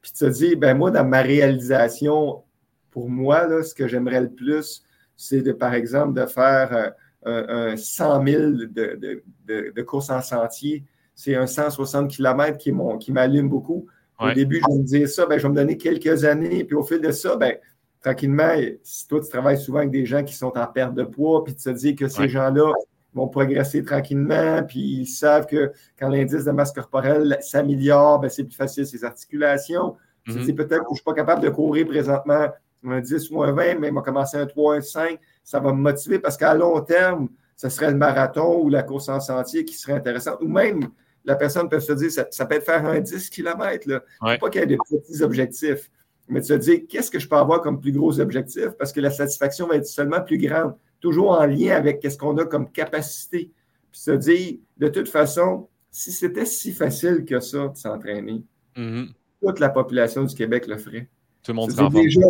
Puis de se dire, ben moi, dans ma réalisation, pour moi, là, ce que j'aimerais le plus, c'est de, par exemple, de faire un, 100 000 de, de, courses en sentier. C'est un 160 km qui m'allume beaucoup. Au début, je vais me dire ça, ben, je vais me donner quelques années, puis au fil de ça, ben, tranquillement, si toi, tu travailles souvent avec des gens qui sont en perte de poids, puis tu te dis que ces gens-là vont progresser tranquillement, puis ils savent que quand l'indice de masse corporelle s'améliore, ben, c'est plus facile ces articulations. Tu te mm-hmm. dis peut-être que je ne suis pas capable de courir présentement un 10 ou un 20, mais m'a commencé un 3, un 5, ça va me motiver parce qu'à long terme, ce serait le marathon ou la course en sentier qui serait intéressante, ou même la personne peut se dire, ça, peut être faire un 10 km. Là. Pas qu'il y ait de petits objectifs, mais de se dire, qu'est-ce que je peux avoir comme plus gros objectif? Parce que la satisfaction va être seulement plus grande, toujours en lien avec ce qu'on a comme capacité. Puis se dire, de toute façon, si c'était si facile que ça de s'entraîner, mm-hmm. toute la population du Québec le ferait. Tout le monde serait déjà,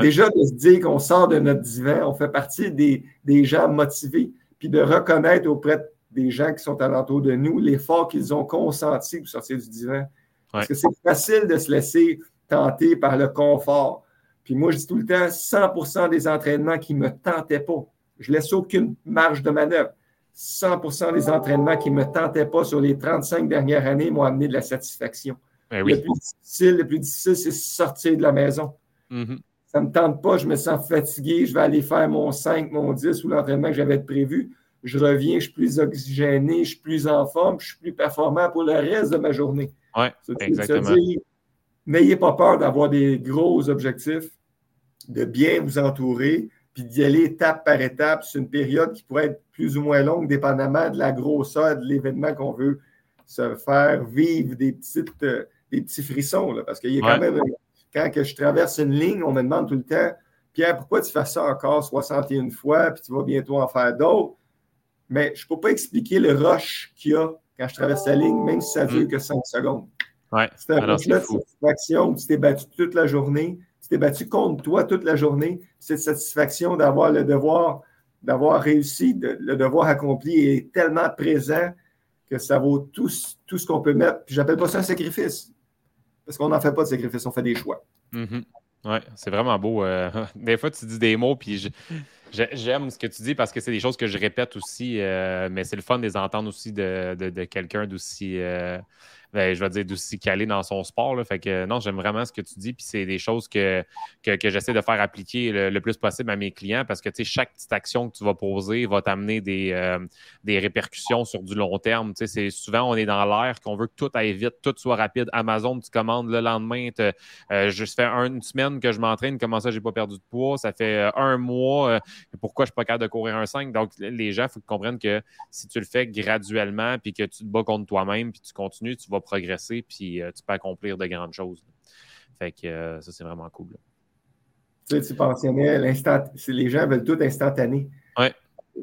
déjà de se dire qu'on sort de notre divan, on fait partie des, des gens motivés, puis de reconnaître auprès de des gens qui sont alentour de nous, l'effort qu'ils ont consenti pour sortir du divan. Parce que c'est facile de se laisser tenter par le confort. Puis moi, je dis tout le temps, 100% des entraînements qui ne me tentaient pas, je ne laisse aucune marge de manœuvre. 100% des entraînements qui ne me tentaient pas sur les 35 dernières années m'ont amené de la satisfaction. Ben le plus difficile, le plus difficile, c'est sortir de la maison. Mm-hmm. Ça ne me tente pas, je me sens fatigué, je vais aller faire mon 5, mon 10 ou l'entraînement que j'avais prévu je reviens, je suis plus oxygéné, je suis plus en forme, je suis plus performant pour le reste de ma journée. Oui, exactement. N'ayez pas peur d'avoir des gros objectifs, de bien vous entourer, puis d'y aller étape par étape. C'est une période qui pourrait être plus ou moins longue, dépendamment de la grosseur de l'événement qu'on veut se faire vivre des, petites, euh, des petits frissons. parce qu'il y a quand même, quand que je traverse une ligne, on me demande tout le temps, Pierre, pourquoi tu fais ça encore 61 fois, puis tu vas bientôt en faire d'autres? Mais je ne peux pas expliquer le rush qu'il y a quand je traverse la ligne, même si ça ne dure mm. que 5 secondes. Ouais. C'est un rush de satisfaction, tu t'es battu toute la journée, tu t'es battu contre toi toute la journée. Cette satisfaction d'avoir le devoir, d'avoir réussi, le devoir accompli est tellement présent que ça vaut tout, tout ce qu'on peut mettre. Puis j'appelle pas ça un sacrifice. Parce qu'on n'en fait pas de sacrifice, on fait des choix. Mm-hmm. Oui, c'est vraiment beau. Euh, des fois, tu dis des mots, puis j'aime ce que tu dis parce que c'est des choses que je répète aussi, euh, mais c'est le fun de les entendre aussi de, de, quelqu'un d'aussi euh, ben, je vais dire, d'aussi calé dans son sport. Là. Fait que non, j'aime vraiment ce que tu dis. Puis c'est des choses que, que, j'essaie de faire appliquer le, plus possible à mes clients parce que chaque petite action que tu vas poser va t'amener des, euh, des répercussions sur du long terme. C'est, souvent, on est dans l'air qu'on veut que tout aille vite, tout soit rapide. Amazon, tu commandes le lendemain. Euh, je fais une semaine que je m'entraîne. Comment ça, j'ai pas perdu de poids? Ça fait euh, un mois. Pourquoi je suis pas capable de courir un 5? Donc, les gens, il faut qu'ils comprennent que si tu le fais graduellement puis que tu te bats contre toi-même puis tu continues, tu vas progresser, puis euh, tu peux accomplir de grandes choses. Fait que euh, ça, c'est vraiment cool. Tu sais, tu l'instant, les gens veulent tout instantané. Ouais.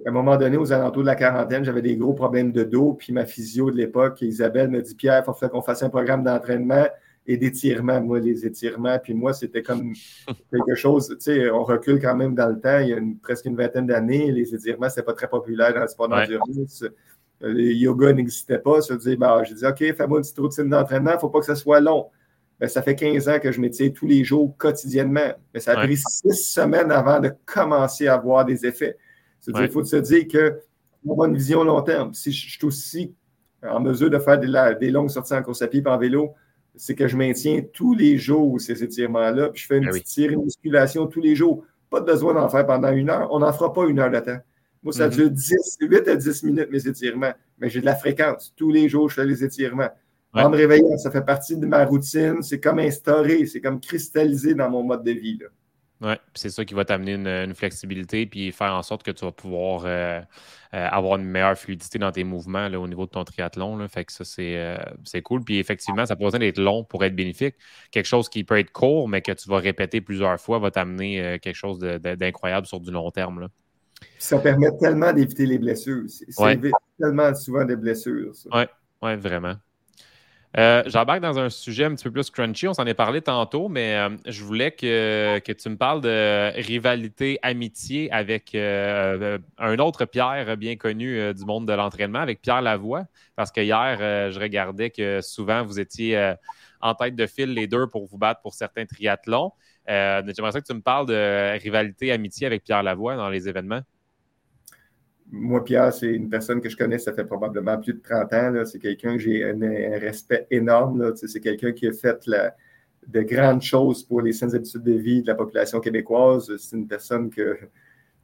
À un moment donné, aux alentours de la quarantaine, j'avais des gros problèmes de dos, puis ma physio de l'époque, Isabelle, me dit Pierre, il faut qu'on fasse un programme d'entraînement et d'étirement. Moi, les étirements, puis moi, c'était comme quelque chose, tu sais, on recule quand même dans le temps, il y a presque une vingtaine d'années, les étirements, c'était pas très populaire dans le sport d'endurance. Euh, le yoga n'existait pas. Ça veut dire, j'ai dit, OK, fais-moi une petite routine d'entraînement, il ne faut pas que ça soit long. Ben, ça fait 15 ans que je m'étire tous les jours quotidiennement. Mais ça a pris six semaines avant de commencer à avoir des effets. Il faut se dire que on a une vision long terme. Si je suis aussi en mesure de faire des, longues sorties en course à pied et en vélo, c'est que je maintiens tous les jours ces étirements-là, puis je fais une ben petite une musculation tous les jours. Pas besoin d'en faire pendant une heure. On n'en fera pas une heure de temps. Moi, ça dure 10, 8 à 10 minutes, mes étirements. Mais j'ai de la fréquence. Tous les jours, je fais les étirements. En me réveillant, ça fait partie de ma routine. C'est comme instauré, c'est comme cristallisé dans mon mode de vie. Oui, c'est ça qui va t'amener une, flexibilité puis faire en sorte que tu vas pouvoir euh, euh, avoir une meilleure fluidité dans tes mouvements au niveau de ton triathlon. Là. Fait que ça, euh, c'est cool. Puis effectivement, ça n'a pas besoin d'être long pour être bénéfique. Quelque chose qui peut être court, mais que tu vas répéter plusieurs fois va t'amener quelque chose d'incroyable sur du long terme. Là. Ça permet tellement d'éviter les blessures. Ça évite tellement souvent des blessures. Oui, ouais, vraiment. Euh, J'embarque dans un sujet un petit peu plus crunchy. On s'en est parlé tantôt, mais euh, je voulais que, tu me parles de rivalité, amitié avec euh, un autre Pierre bien connu du monde de l'entraînement, avec Pierre Lavoie. Parce que hier, je regardais que souvent vous étiez en tête de file les deux pour vous battre pour certains triathlons. J'aimerais que tu me parles de rivalité, amitié avec Pierre Lavoie dans les événements. Moi, Pierre, c'est une personne que je connais, ça fait probablement plus de 30 ans. C'est quelqu'un que j'ai un, respect énorme. C'est quelqu'un qui a fait de grandes choses pour les saines habitudes de vie de la population québécoise. C'est une personne que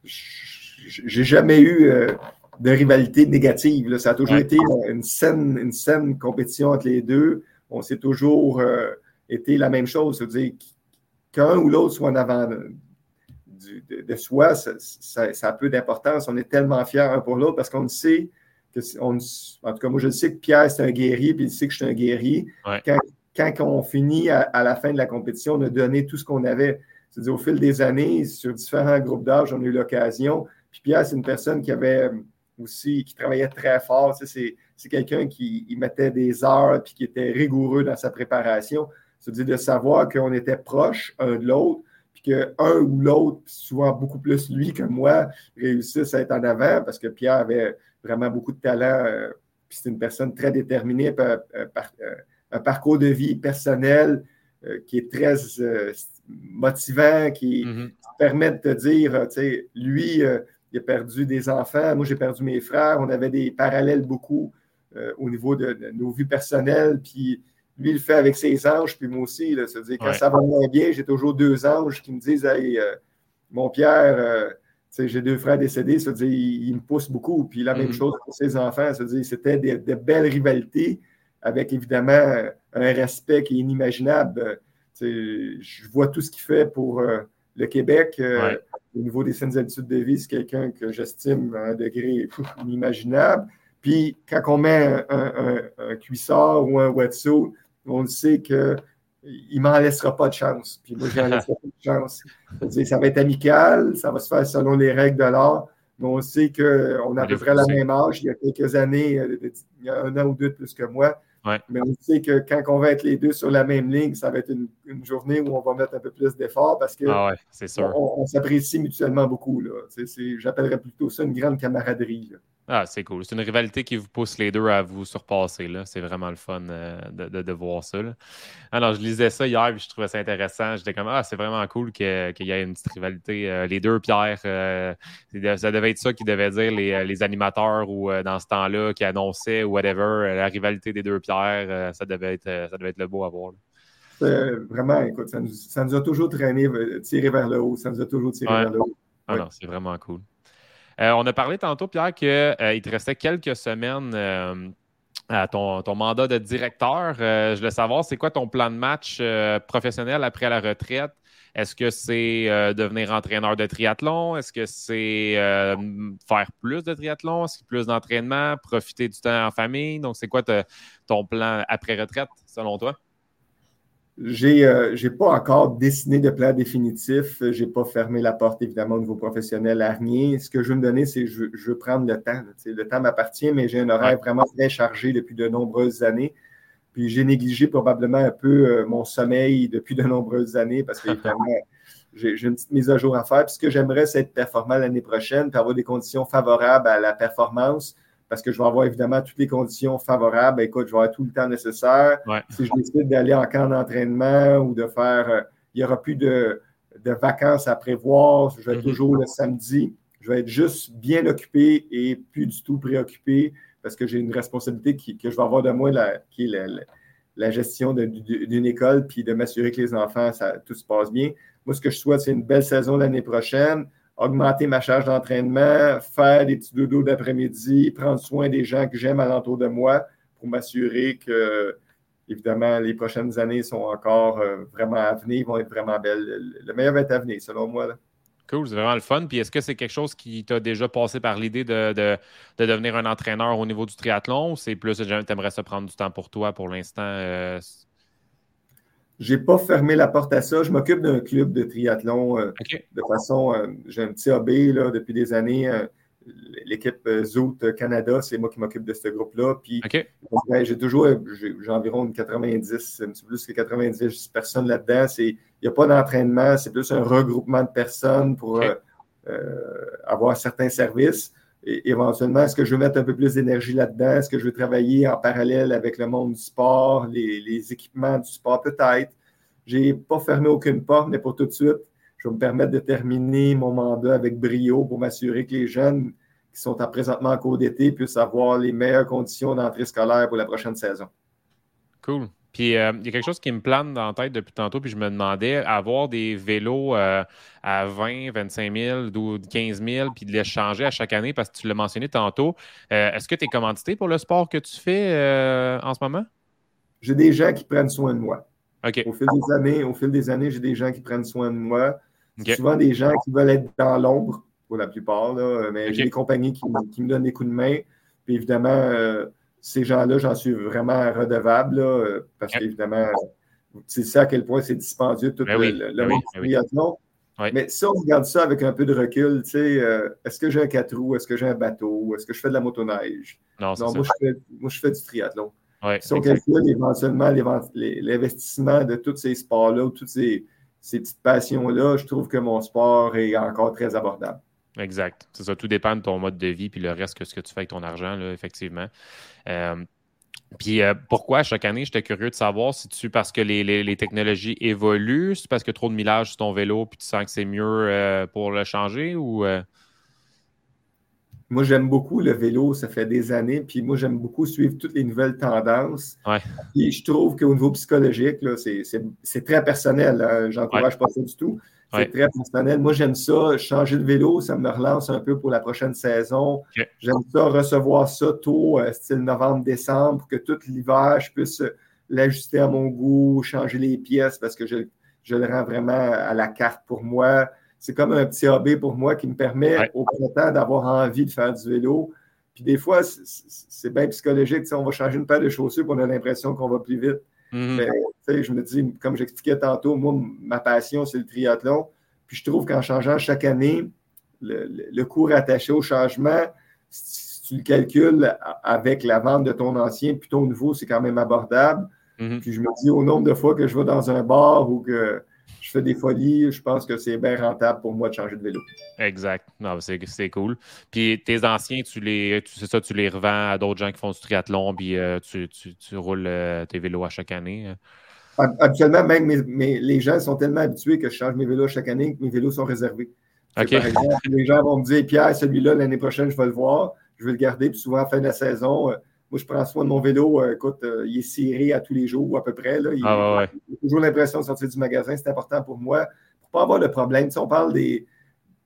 j'ai jamais eu euh, de rivalité négative. Ça a toujours été une saine, une saine compétition entre les deux. On s'est toujours euh, été la même chose. C'est-à-dire qu'un ou l'autre soit en avant de, soi, ça, a peu d'importance. On est tellement fiers un pour l'autre parce qu'on sait que, on, en tout cas, moi, je sais que Pierre, c'est un guerrier, puis il sait que je suis un guerrier. Quand, on finit à, la fin de la compétition, on a donné tout ce qu'on avait. C'est-à-dire, au fil des années, sur différents groupes d'âge, on a eu l'occasion. Puis Pierre, c'est une personne qui avait aussi, qui travaillait très fort. c'est, quelqu'un qui mettait des heures puis qui était rigoureux dans sa préparation. C'est-à-dire de savoir qu'on était proches un de l'autre, qu'un ou l'autre, souvent beaucoup plus lui que moi, réussissent à être en avant parce que Pierre avait vraiment beaucoup de talent. Euh, puis c'est une personne très déterminée, euh, un parcours de vie personnel euh, qui est très motivant, qui, mm-hmm. permet de te dire, tu sais, lui, il a perdu des enfants, moi j'ai perdu mes frères, on avait des parallèles beaucoup au niveau de, de, nos vies personnelles, puis lui, il le fait avec ses anges, puis moi aussi. Là, dire quand ça va moins bien, j'ai toujours deux anges qui me disent Hey, euh, mon Pierre, euh, j'ai deux frères décédés, ça dire, il, me pousse beaucoup. Puis la même mm-hmm. chose pour ses enfants, c'était des, belles rivalités avec évidemment un respect qui est inimaginable. je vois tout ce qu'il fait pour euh, le Québec. au niveau des saines habitudes de vie, c'est quelqu'un que j'estime à un degré inimaginable. Puis quand on met un, cuissard ou un wetsuit, on sait qu'il ne m'en laissera pas de chance. Puis moi, je n'en laisserai pas de chance. Ça va être amical, ça va se faire selon les règles de l'art. Mais on sait qu'on a à peu près la même âge. Il y a quelques années, euh, il y a un an ou deux de plus que moi. Mais on sait que quand on va être les deux sur la même ligne, ça va être une, journée où on va mettre un peu plus d'efforts parce que ah on, s'apprécie mutuellement beaucoup. J'appellerais plutôt ça une grande camaraderie. Ah, c'est cool. C'est une rivalité qui vous pousse les deux à vous surpasser. C'est vraiment le fun euh, de, voir ça. Alors, je lisais ça hier et je trouvais ça intéressant. J'étais comme Ah, c'est vraiment cool qu'il y ait une petite rivalité. Euh, les deux Pierre, euh, ça devait être ça qui devait dire les, animateurs ou dans ce temps-là qui annonçaient ou whatever, la rivalité des deux Pierre, ça, devait être, ça devait être le beau à voir. vraiment, écoute, ça nous, a toujours traîné, tiré vers le haut. Ça nous a toujours tiré vers le haut. Ah non, c'est vraiment cool. Euh, on a parlé tantôt, Pierre, qu'il euh, te restait quelques semaines euh, à ton, mandat de directeur. je voulais savoir, c'est quoi ton plan de match professionnel après la retraite? Est-ce que c'est devenir entraîneur de triathlon? Est-ce que c'est faire plus de triathlon? Est-ce que plus d'entraînement? Profiter du temps en famille? Donc, c'est quoi ton plan après retraite, selon toi? J'ai euh, pas encore dessiné de plan définitif. J'ai pas fermé la porte, évidemment, au niveau professionnel à rien. Ce que je veux me donner, c'est que je, je, veux prendre le temps. le temps m'appartient, mais j'ai un horaire vraiment très chargé depuis de nombreuses années. Puis j'ai négligé probablement un peu euh, mon sommeil depuis de nombreuses années parce que j'ai une petite mise à jour à faire. Puis ce que j'aimerais, c'est être performant l'année prochaine, puis avoir des conditions favorables à la performance parce que je vais avoir évidemment toutes les conditions favorables. Écoute, je vais avoir tout le temps nécessaire. Si je décide d'aller en camp d'entraînement ou de faire, euh, il n'y aura plus de, vacances à prévoir. Je vais mhm. toujours le samedi. Je vais être juste bien occupé et plus du tout préoccupé parce que j'ai une responsabilité que je vais avoir de moi, qui est la, gestion d'une école, puis de m'assurer que les enfants, ça, tout se passe bien. Moi, ce que je souhaite, c'est une belle saison l'année prochaine augmenter ma charge d'entraînement, faire des petits dodos d'après-midi, prendre soin des gens que j'aime alentour de moi pour m'assurer que, évidemment, les prochaines années sont encore euh, vraiment à venir, vont être vraiment belles. Le meilleur va être à venir, selon moi. Cool, c'est vraiment le fun. Puis est-ce que c'est quelque chose qui t'a déjà passé par l'idée de, devenir un entraîneur au niveau du triathlon ou c'est plus, tu aimerais ça prendre du temps pour toi pour l'instant? Euh, je n'ai pas fermé la porte à ça. Je m'occupe d'un club de triathlon euh, de façon. Euh, j'ai un petit AB là, depuis des années. Euh, l'équipe Zoot Canada, c'est moi qui m'occupe de ce groupe-là. Puis j'ai toujours j'ai environ 90, un petit peu plus que 90 personnes là-dedans. Il n'y a pas d'entraînement, c'est plus un regroupement de personnes pour avoir certains services. Éventuellement, est-ce que je veux mettre un peu plus d'énergie là-dedans? Est-ce que je veux travailler en parallèle avec le monde du sport, les, équipements du sport? Peut-être. Je n'ai pas fermé aucune porte, mais pour tout de suite, je vais me permettre de terminer mon mandat avec brio pour m'assurer que les jeunes qui sont à présentement en cours d'été puissent avoir les meilleures conditions d'entrée scolaire pour la prochaine saison. Cool. Puis euh, il y a quelque chose qui me plane dans la tête depuis tantôt, puis je me demandais, avoir des vélos euh, à 20, 25 000, 15 000, puis de les changer à chaque année, parce que tu l'as mentionné tantôt, euh, est-ce que tu es commandité pour le sport que tu fais en ce moment? J'ai des gens qui prennent soin de moi. Au fil des années, au fil des années, j'ai des gens qui prennent soin de moi. Souvent des gens qui veulent être dans l'ombre, pour la plupart, mais j'ai des compagnies qui, qui, me donnent des coups de main. Puis évidemment, ces gens-là, j'en suis vraiment redevable, parce qu'évidemment, c'est ça à quel point c'est dispendieux tout ben le, ben monde du ben triathlon. Mais si on regarde ça avec un peu de recul, tu sais, euh, est-ce que j'ai un quatre roues, est-ce que j'ai un bateau, est-ce que je fais de la motoneige? Non, non moi, je fais, moi, je fais du triathlon. si on calcule éventuellement l'investissement de tous ces sports-là, toutes ces, ces petites passions-là, je trouve que mon sport est encore très abordable. Exact. C'est ça. Tout dépend de ton mode de vie puis le reste que ce que tu fais avec ton argent, là, effectivement. Euh, puis euh, pourquoi chaque année, j'étais curieux de savoir si tu parce que les, technologies évoluent, c'est parce que trop de millage sur ton vélo puis tu sens que c'est mieux euh, pour le changer ou Moi, j'aime beaucoup le vélo, ça fait des années, puis moi, j'aime beaucoup suivre toutes les nouvelles tendances. Ouais. Et je trouve qu'au niveau psychologique, c'est très personnel. Hein. J'encourage pas ça du tout. C'est très personnel. Moi, j'aime ça. Changer de vélo, ça me relance un peu pour la prochaine saison. J'aime ça, recevoir ça tôt, euh, style novembre-décembre, pour que tout l'hiver, je puisse l'ajuster à mon goût, changer les pièces parce que je, le rends vraiment à la carte pour moi. C'est comme un petit hobby pour moi qui me permet au printemps d'avoir envie de faire du vélo. Puis des fois, c'est bien psychologique. On va changer une paire de chaussures pour on a l'impression qu'on va plus vite. Mm-hmm. je me dis, comme j'expliquais tantôt, moi, ma passion, c'est le triathlon. Puis je trouve qu'en changeant chaque année, le, cours attaché au changement, si tu le calcules avec la vente de ton ancien puis ton nouveau, c'est quand même abordable. Mm-hmm. Puis je me dis, au nombre de fois que je vais dans un bar ou que je fais des folies, je pense que c'est bien rentable pour moi de changer de vélo. Exact. c'est cool. Puis tes anciens, tu les, tu, ça, tu les revends à d'autres gens qui font du triathlon, puis euh, tu, roules euh, tes vélos à chaque année. Hein? Habituellement, même les gens sont tellement habitués que je change mes vélos chaque année que mes vélos sont réservés. Par exemple, les gens vont me dire Pierre, celui-là, l'année prochaine, je vais le voir, je vais le garder. Puis souvent, à la fin de la saison, euh, moi, je prends soin de mon vélo. Euh, écoute, euh, il est serré à tous les jours, à peu près. Là. Il, ah, J'ai toujours l'impression de sortir du magasin. C'est important pour moi pour ne pas avoir de problème. Si on parle des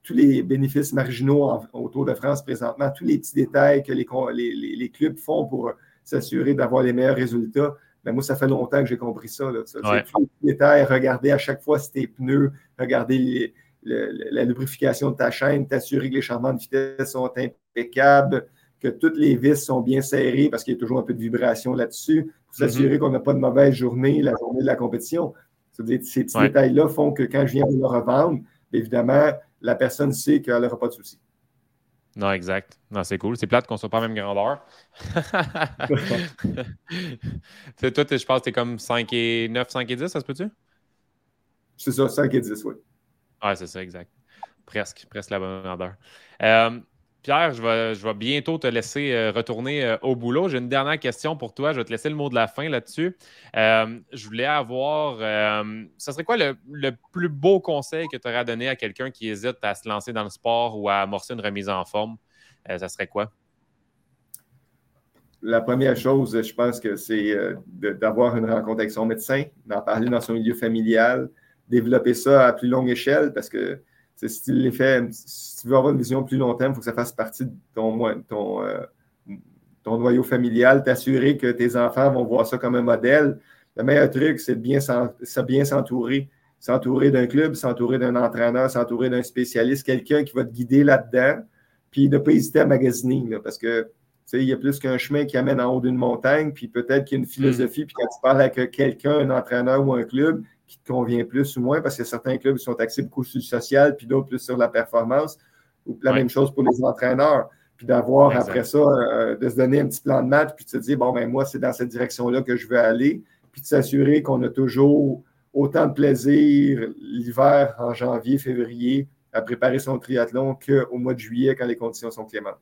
tous les bénéfices marginaux autour de France présentement, tous les petits détails que les, les, les clubs font pour s'assurer d'avoir les meilleurs résultats. Ben moi, ça fait longtemps que j'ai compris ça. Là, ça Tous les détails, regarder à chaque fois si tes pneus, regarder la lubrification de ta chaîne, t'assurer que les changements de vitesse sont impeccables, que toutes les vis sont bien serrées parce qu'il y a toujours un peu de vibration là-dessus, pour s'assurer mm-hmm. qu'on n'a pas de mauvaise journée, la journée de la compétition. Dire, ces petits détails-là font que quand je viens de le revendre, évidemment, la personne sait qu'elle n'aura pas de souci. Non, exact. Non, c'est cool. C'est plate qu'on soit pas à la même grandeur. toi, je pense que tu es comme 5 et 9, 5 et 10, ça se peut-tu? C'est ça, 5 et 10, oui. Ouais, c'est ça, exact. Presque, presque la bonne grandeur. Euh, Pierre, je vais, bientôt te laisser euh, retourner euh, au boulot. J'ai une dernière question pour toi. Je vais te laisser le mot de la fin là-dessus. Euh, je voulais avoir. ça serait quoi le, plus beau conseil que tu aurais à donner à quelqu'un qui hésite à se lancer dans le sport ou à amorcer une remise en forme? ça serait quoi? La première chose, je pense que c'est d'avoir une rencontre avec son médecin, d'en parler dans son milieu familial, développer ça à plus longue échelle parce que si tu les fais, si tu veux avoir une vision plus long terme, il faut que ça fasse partie de ton, ton, euh, ton noyau familial, t'assurer que tes enfants vont voir ça comme un modèle. Le meilleur truc, c'est de bien s'entourer. S'entourer d'un club, s'entourer d'un entraîneur, s'entourer d'un spécialiste, quelqu'un qui va te guider là-dedans, puis ne pas hésiter à magasiner, parce que il y a plus qu'un chemin qui amène en haut d'une montagne, puis peut-être qu'il y a une philosophie, puis quand tu parles avec quelqu'un, un entraîneur ou un club, qui te convient plus ou moins, parce que certains clubs sont axés beaucoup sur le social, puis d'autres plus sur la performance. Ou la même chose pour les entraîneurs. Puis d'avoir après ça, euh, de se donner un petit plan de match, puis de se dire, bon, ben moi, c'est dans cette direction-là que je veux aller, puis de s'assurer qu'on a toujours autant de plaisir l'hiver, en janvier, février, à préparer son triathlon qu'au mois de juillet quand les conditions sont clémentes.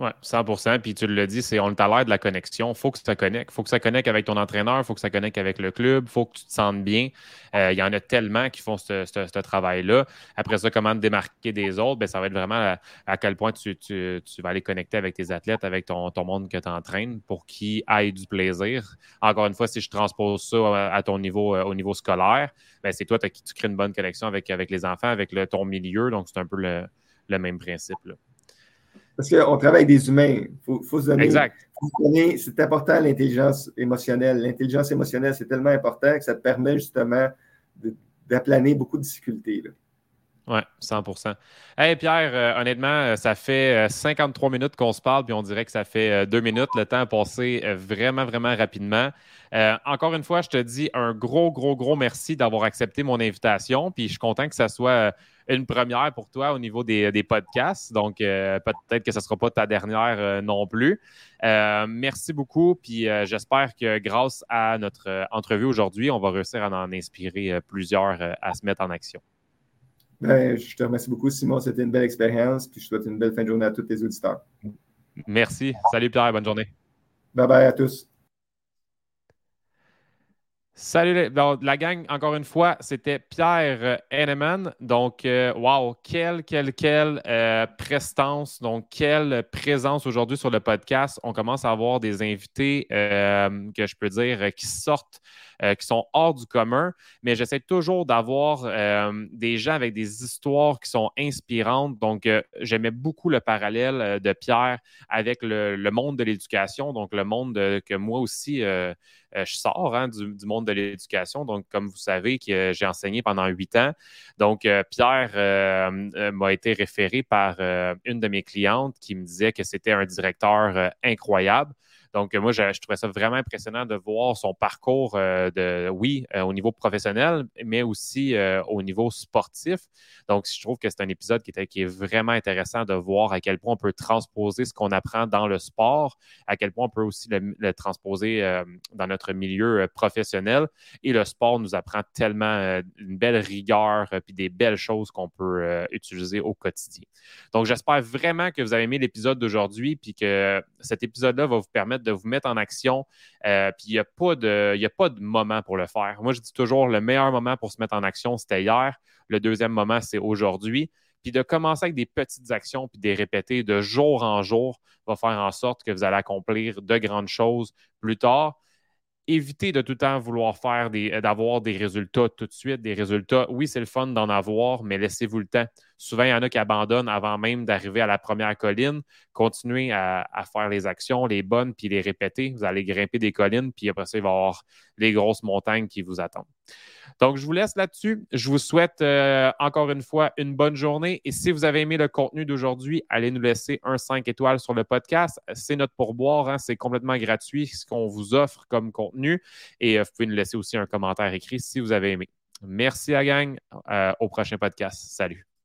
Oui, 100% Puis tu le dis, c'est on t'a l'air de la connexion. Il faut que ça connecte. Il faut que ça connecte avec ton entraîneur. Il faut que ça connecte avec le club. Il faut que tu te sentes bien. Euh, il y en a tellement qui font ce, travail-là. Après ça, comment te démarquer des autres? Bien, ça va être vraiment à, quel point tu, vas aller connecter avec tes athlètes, avec ton, monde que tu entraînes pour qu'ils aient du plaisir. Encore une fois, si je transpose ça à, ton niveau, euh, au niveau scolaire, bien, c'est toi qui tu crées une bonne connexion avec, les enfants, avec ton milieu. Donc, c'est un peu le, le même principe. Là. Parce qu'on travaille avec des humains. Il faut, se donner. Exact. C'est important l'intelligence émotionnelle. L'intelligence émotionnelle, c'est tellement important que ça te permet justement d'aplaner beaucoup de difficultés. Oui, 100% Hey Pierre, euh, honnêtement, ça fait 53 euh, minutes qu'on se parle, puis on dirait que ça fait euh, deux minutes. Le temps a passé vraiment, vraiment rapidement. encore une fois, je te dis un gros, gros, gros merci d'avoir accepté mon invitation. Puis je suis content que ça soit une première pour toi au niveau des, podcasts. Donc, peut-être que ce ne sera pas ta dernière non plus. merci beaucoup. Puis j'espère que grâce à notre entrevue aujourd'hui, on va réussir à en inspirer plusieurs à se mettre en action. Ben, je te remercie beaucoup, Simon. C'était une belle expérience. Puis je souhaite une belle fin de journée à tous tes auditeurs. Merci. Salut Pierre, bonne journée. Bye bye à tous. Salut la gang, encore une fois, c'était Pierre Henneman. Donc, euh, wow, quelle, quelle, quelle euh, prestance, donc quelle présence aujourd'hui sur le podcast. On commence à avoir des invités euh, que je peux dire qui sortent euh, qui sont hors du commun, mais j'essaie toujours d'avoir euh, des gens avec des histoires qui sont inspirantes. Donc, euh, j'aimais beaucoup le parallèle de Pierre avec le, monde de l'éducation, donc le monde que moi aussi je sors hein, du, monde de l'éducation. Donc, comme vous savez, que j'ai enseigné pendant huit ans. Donc, Pierre m'a été référé par une de mes clientes qui me disait que c'était un directeur incroyable. Donc, moi, je, trouvais ça vraiment impressionnant de voir son parcours, euh, de, oui, euh, au niveau professionnel, mais aussi euh, au niveau sportif. Donc, je trouve que c'est un épisode qui, qui, est vraiment intéressant de voir à quel point on peut transposer ce qu'on apprend dans le sport, à quel point on peut aussi le, transposer dans notre milieu professionnel. Et le sport nous apprend tellement une belle rigueur puis des belles choses qu'on peut utiliser au quotidien. Donc, j'espère vraiment que vous avez aimé l'épisode d'aujourd'hui puis que cet épisode-là va vous permettre de vous mettre en action. Euh, puis il n'y a, a pas de moment pour le faire. Moi, je dis toujours, le meilleur moment pour se mettre en action, c'était hier. Le deuxième moment, c'est aujourd'hui. Puis de commencer avec des petites actions, puis de les répéter de jour en jour, va faire en sorte que vous allez accomplir de grandes choses plus tard évitez de tout le temps vouloir faire des, d'avoir des résultats tout de suite. Des résultats, oui, c'est le fun d'en avoir, mais laissez-vous le temps. Souvent, il y en a qui abandonnent avant même d'arriver à la première colline. Continuez à, faire les actions, les bonnes, puis les répéter. Vous allez grimper des collines, puis après ça, il va y avoir les grosses montagnes qui vous attendent. Donc, je vous laisse là-dessus. Je vous souhaite euh, encore une fois une bonne journée. Et si vous avez aimé le contenu d'aujourd'hui, allez nous laisser un 5 étoiles sur le podcast. C'est notre pourboire. Hein. C'est complètement gratuit ce qu'on vous offre comme contenu. Et euh, vous pouvez nous laisser aussi un commentaire écrit si vous avez aimé. Merci à gang. Euh, au prochain podcast. Salut.